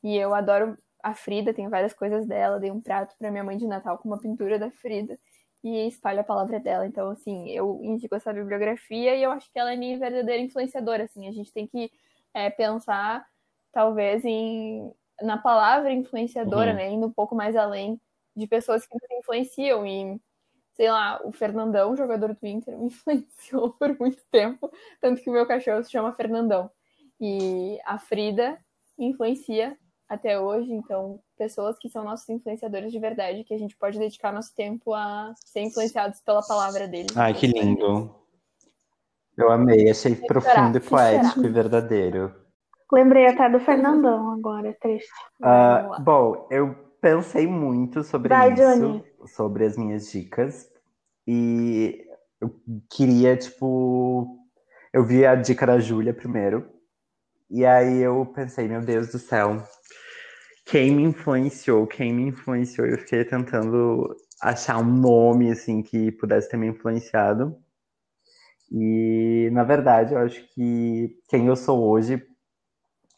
E eu adoro a Frida, tenho várias coisas dela. Dei um prato para minha mãe de Natal com uma pintura da Frida e espalho a palavra dela. Então, assim, eu indico essa bibliografia e eu acho que ela é minha verdadeira influenciadora. Assim, a gente tem que é, pensar, talvez, em na palavra influenciadora, uhum. né? Indo um pouco mais além de pessoas que nos influenciam. E, sei lá, o Fernandão, jogador do Inter, me influenciou por muito tempo. Tanto que o meu cachorro se chama Fernandão. E a Frida influencia até hoje, então pessoas que são nossos influenciadores de verdade, que a gente pode dedicar nosso tempo a ser influenciados pela palavra deles. Ai, que lindo. Eu amei, achei profundo e poético e verdadeiro. Lembrei até do Fernandão agora, é triste. Uh, bom, eu pensei muito sobre Vai, isso, Johnny. sobre as minhas dicas. E eu queria, tipo. Eu vi a dica da Júlia primeiro. E aí eu pensei, meu Deus do céu, quem me influenciou, quem me influenciou, eu fiquei tentando achar um nome assim que pudesse ter me influenciado. E na verdade, eu acho que quem eu sou hoje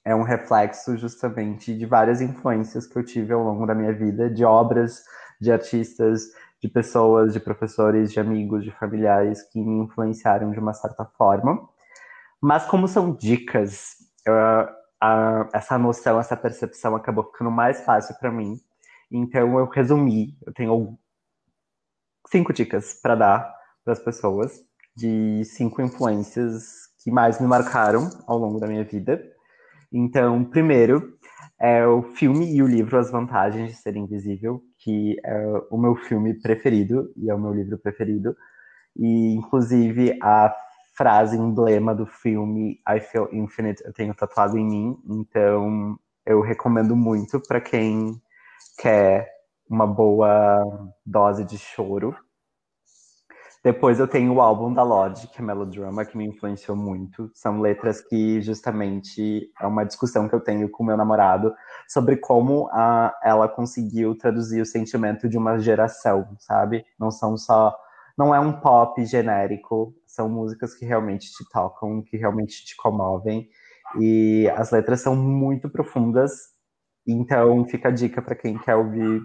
é um reflexo justamente de várias influências que eu tive ao longo da minha vida, de obras, de artistas, de pessoas, de professores, de amigos, de familiares que me influenciaram de uma certa forma. Mas como são dicas, uh, essa noção, essa percepção acabou ficando mais fácil para mim. Então eu resumi, eu tenho cinco dicas para dar para as pessoas de cinco influências que mais me marcaram ao longo da minha vida. Então, primeiro, é o filme e o livro As Vantagens de Ser Invisível, que é o meu filme preferido e é o meu livro preferido. E, inclusive, a frase emblema do filme I Feel Infinite eu tenho tatuado em mim, então eu recomendo muito para quem quer uma boa dose de choro depois eu tenho o álbum da Lodge, que é Melodrama, que me influenciou muito. São letras que justamente é uma discussão que eu tenho com meu namorado sobre como a, ela conseguiu traduzir o sentimento de uma geração, sabe? Não são só. Não é um pop genérico, são músicas que realmente te tocam, que realmente te comovem. E as letras são muito profundas, então fica a dica para quem quer ouvir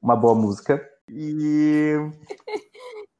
uma boa música. E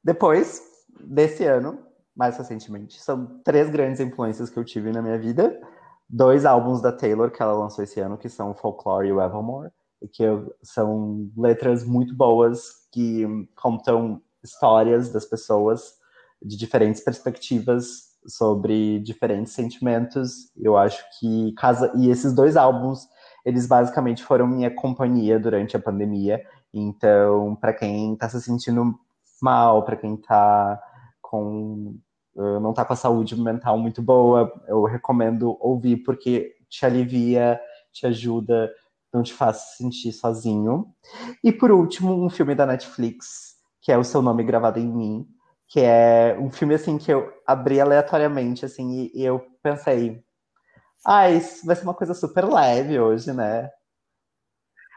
depois desse ano, mais recentemente, são três grandes influências que eu tive na minha vida. Dois álbuns da Taylor que ela lançou esse ano, que são Folklore e o Evermore, que são letras muito boas que contam histórias das pessoas de diferentes perspectivas sobre diferentes sentimentos. Eu acho que casa e esses dois álbuns, eles basicamente foram minha companhia durante a pandemia. Então, para quem está se sentindo mal, para quem tá com uh, não tá com a saúde mental muito boa, eu recomendo ouvir porque te alivia, te ajuda, não te faz se sentir sozinho. E por último, um filme da Netflix, que é O Seu Nome Gravado em Mim, que é um filme assim que eu abri aleatoriamente assim e, e eu pensei, ah, isso vai ser uma coisa super leve hoje, né?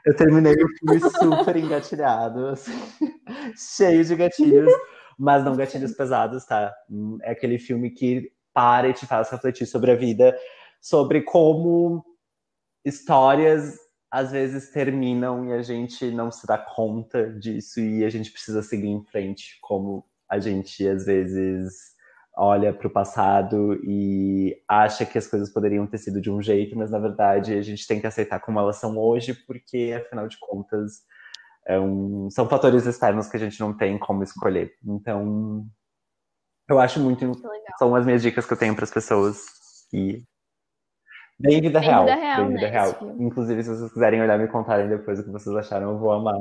Eu terminei o filme super engatilhado, assim, cheio de gatilhos, mas não gatilhos pesados, tá? É aquele filme que para e te faz refletir sobre a vida, sobre como histórias às vezes terminam e a gente não se dá conta disso e a gente precisa seguir em frente, como a gente às vezes olha para o passado e acha que as coisas poderiam ter sido de um jeito, mas na verdade a gente tem que aceitar como elas são hoje, porque afinal de contas é um, são fatores externos que a gente não tem como escolher. Então, eu acho muito. São as minhas dicas que eu tenho para as pessoas. E. Bem vida bem real. Vida real bem vida né, real. Inclusive, se vocês quiserem olhar e me contarem depois o que vocês acharam, eu vou amar.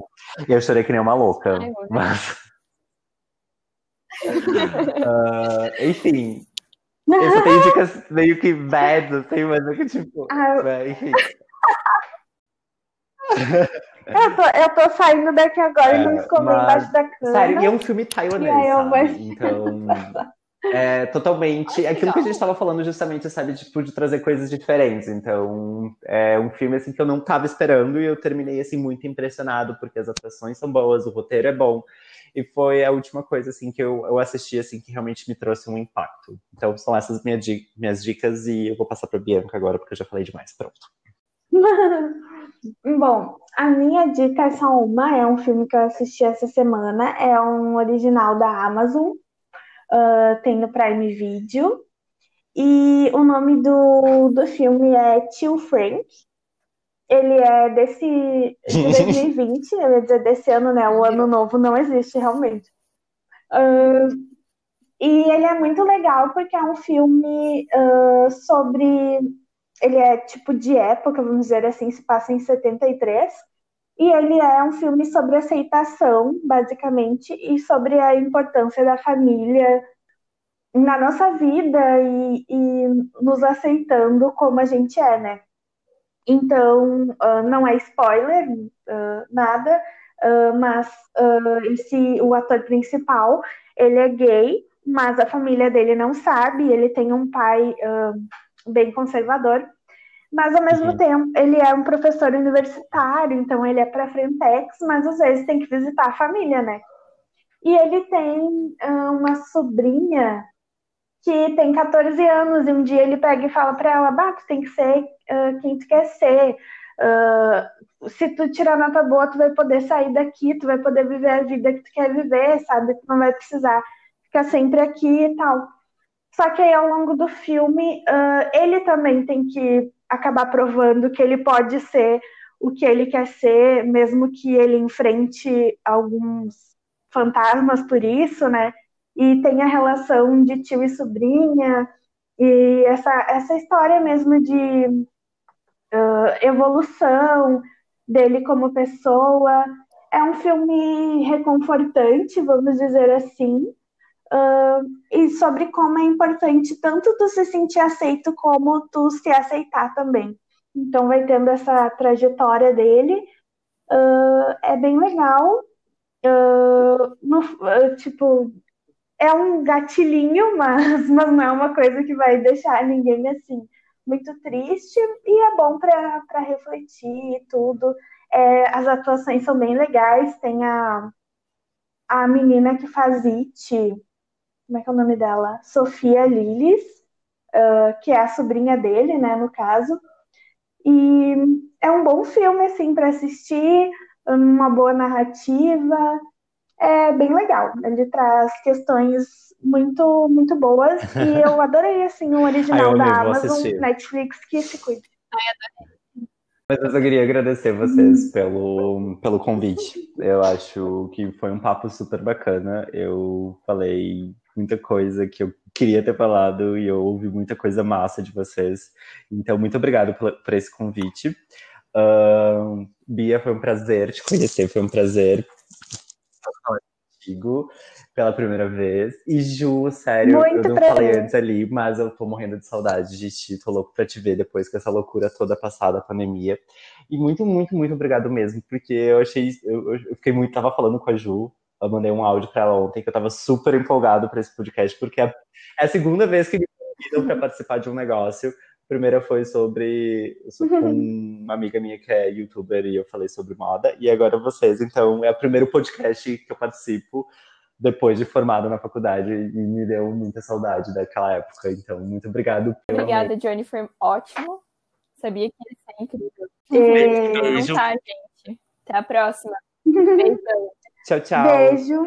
Eu chorei que nem uma louca. Ai, mas uh, enfim. Eu só tenho dicas meio que bad, assim, mas é que tipo. Ah, é, enfim. Eu tô, eu tô saindo daqui agora é, e não escovei mas... embaixo da cama. Sério, e é um filme taiwanês, sabe? Então, é totalmente Ai, aquilo que a gente estava falando justamente, sabe? Tipo, de trazer coisas diferentes. Então, é um filme, assim, que eu não tava esperando e eu terminei, assim, muito impressionado, porque as atuações são boas, o roteiro é bom. E foi a última coisa, assim, que eu, eu assisti, assim, que realmente me trouxe um impacto. Então, são essas minhas, minhas dicas e eu vou passar para Bianca agora, porque eu já falei demais. Pronto. Bom, a minha dica é só uma, é um filme que eu assisti essa semana, é um original da Amazon, uh, tem no Prime Video, e o nome do, do filme é Tio Frank, ele é desse de 2020, eu ia dizer desse ano, né? O ano novo não existe realmente. Uh, e ele é muito legal porque é um filme uh, sobre. Ele é tipo de época, vamos dizer assim, se passa em 73. E ele é um filme sobre aceitação, basicamente, e sobre a importância da família na nossa vida e, e nos aceitando como a gente é, né? Então, uh, não é spoiler, uh, nada, uh, mas esse, o ator principal, ele é gay, mas a família dele não sabe, ele tem um pai bem conservador, Mas ao mesmo uhum. tempo, ele é um professor universitário, então ele é para frentex, mas às vezes tem que visitar a família, né? E ele tem uh, uma sobrinha que tem 14 anos, e um dia ele pega e fala para ela: Bah, tu tem que ser uh, quem tu quer ser. Uh, se tu tirar nota boa, tu vai poder sair daqui, tu vai poder viver a vida que tu quer viver, sabe? Tu não vai precisar ficar sempre aqui e tal. Só que aí, ao longo do filme, ele também tem que acabar provando que ele pode ser o que ele quer ser, mesmo que ele enfrente alguns fantasmas por isso, né? E tem a relação de tio e sobrinha, e essa, essa história mesmo de uh, evolução dele como pessoa. É um filme reconfortante, vamos dizer assim, Uh, e sobre como é importante tanto tu se sentir aceito como tu se aceitar também. Então vai tendo essa trajetória dele, uh, é bem legal. Uh, no, tipo, é um gatilhinho, mas, mas não é uma coisa que vai deixar ninguém assim muito triste e é bom para refletir e tudo. É, as atuações são bem legais, tem a, a menina que faz It, como é que é o nome dela? Sofia Lilis, uh, que é a sobrinha dele, né, no caso. E é um bom filme, assim, para assistir, uma boa narrativa, é bem legal. Ele traz questões muito, muito boas e eu adorei, assim, o original da Amazon, assistir. Netflix, que se cuide. Mas eu só queria agradecer vocês pelo, pelo convite. Eu acho que foi um papo super bacana. Eu falei muita coisa que eu queria ter falado e eu ouvi muita coisa massa de vocês. Então, muito obrigado por, por esse convite. Uh, Bia, foi um prazer te conhecer, foi um prazer contigo pela primeira vez. E Ju, sério, muito eu não prazer. falei antes ali, mas eu tô morrendo de saudade de ti, tô louco pra te ver depois com essa loucura toda passada, a pandemia. E muito, muito, muito obrigado mesmo, porque eu achei, eu, eu fiquei muito, tava falando com a Ju eu mandei um áudio para ela ontem que eu estava super empolgado para esse podcast, porque é a segunda vez que me convidam para participar de um negócio. A primeira foi sobre, sobre uma amiga minha que é youtuber e eu falei sobre moda, e agora vocês. Então, é o primeiro podcast que eu participo depois de formado na faculdade e me deu muita saudade daquela época. Então, muito obrigado. Obrigada, Johnny, foi ótimo. Sabia que ia ser incrível. Beijo. Então tá, gente. Até a próxima. Beijão. Tchau, tchau. Beijo.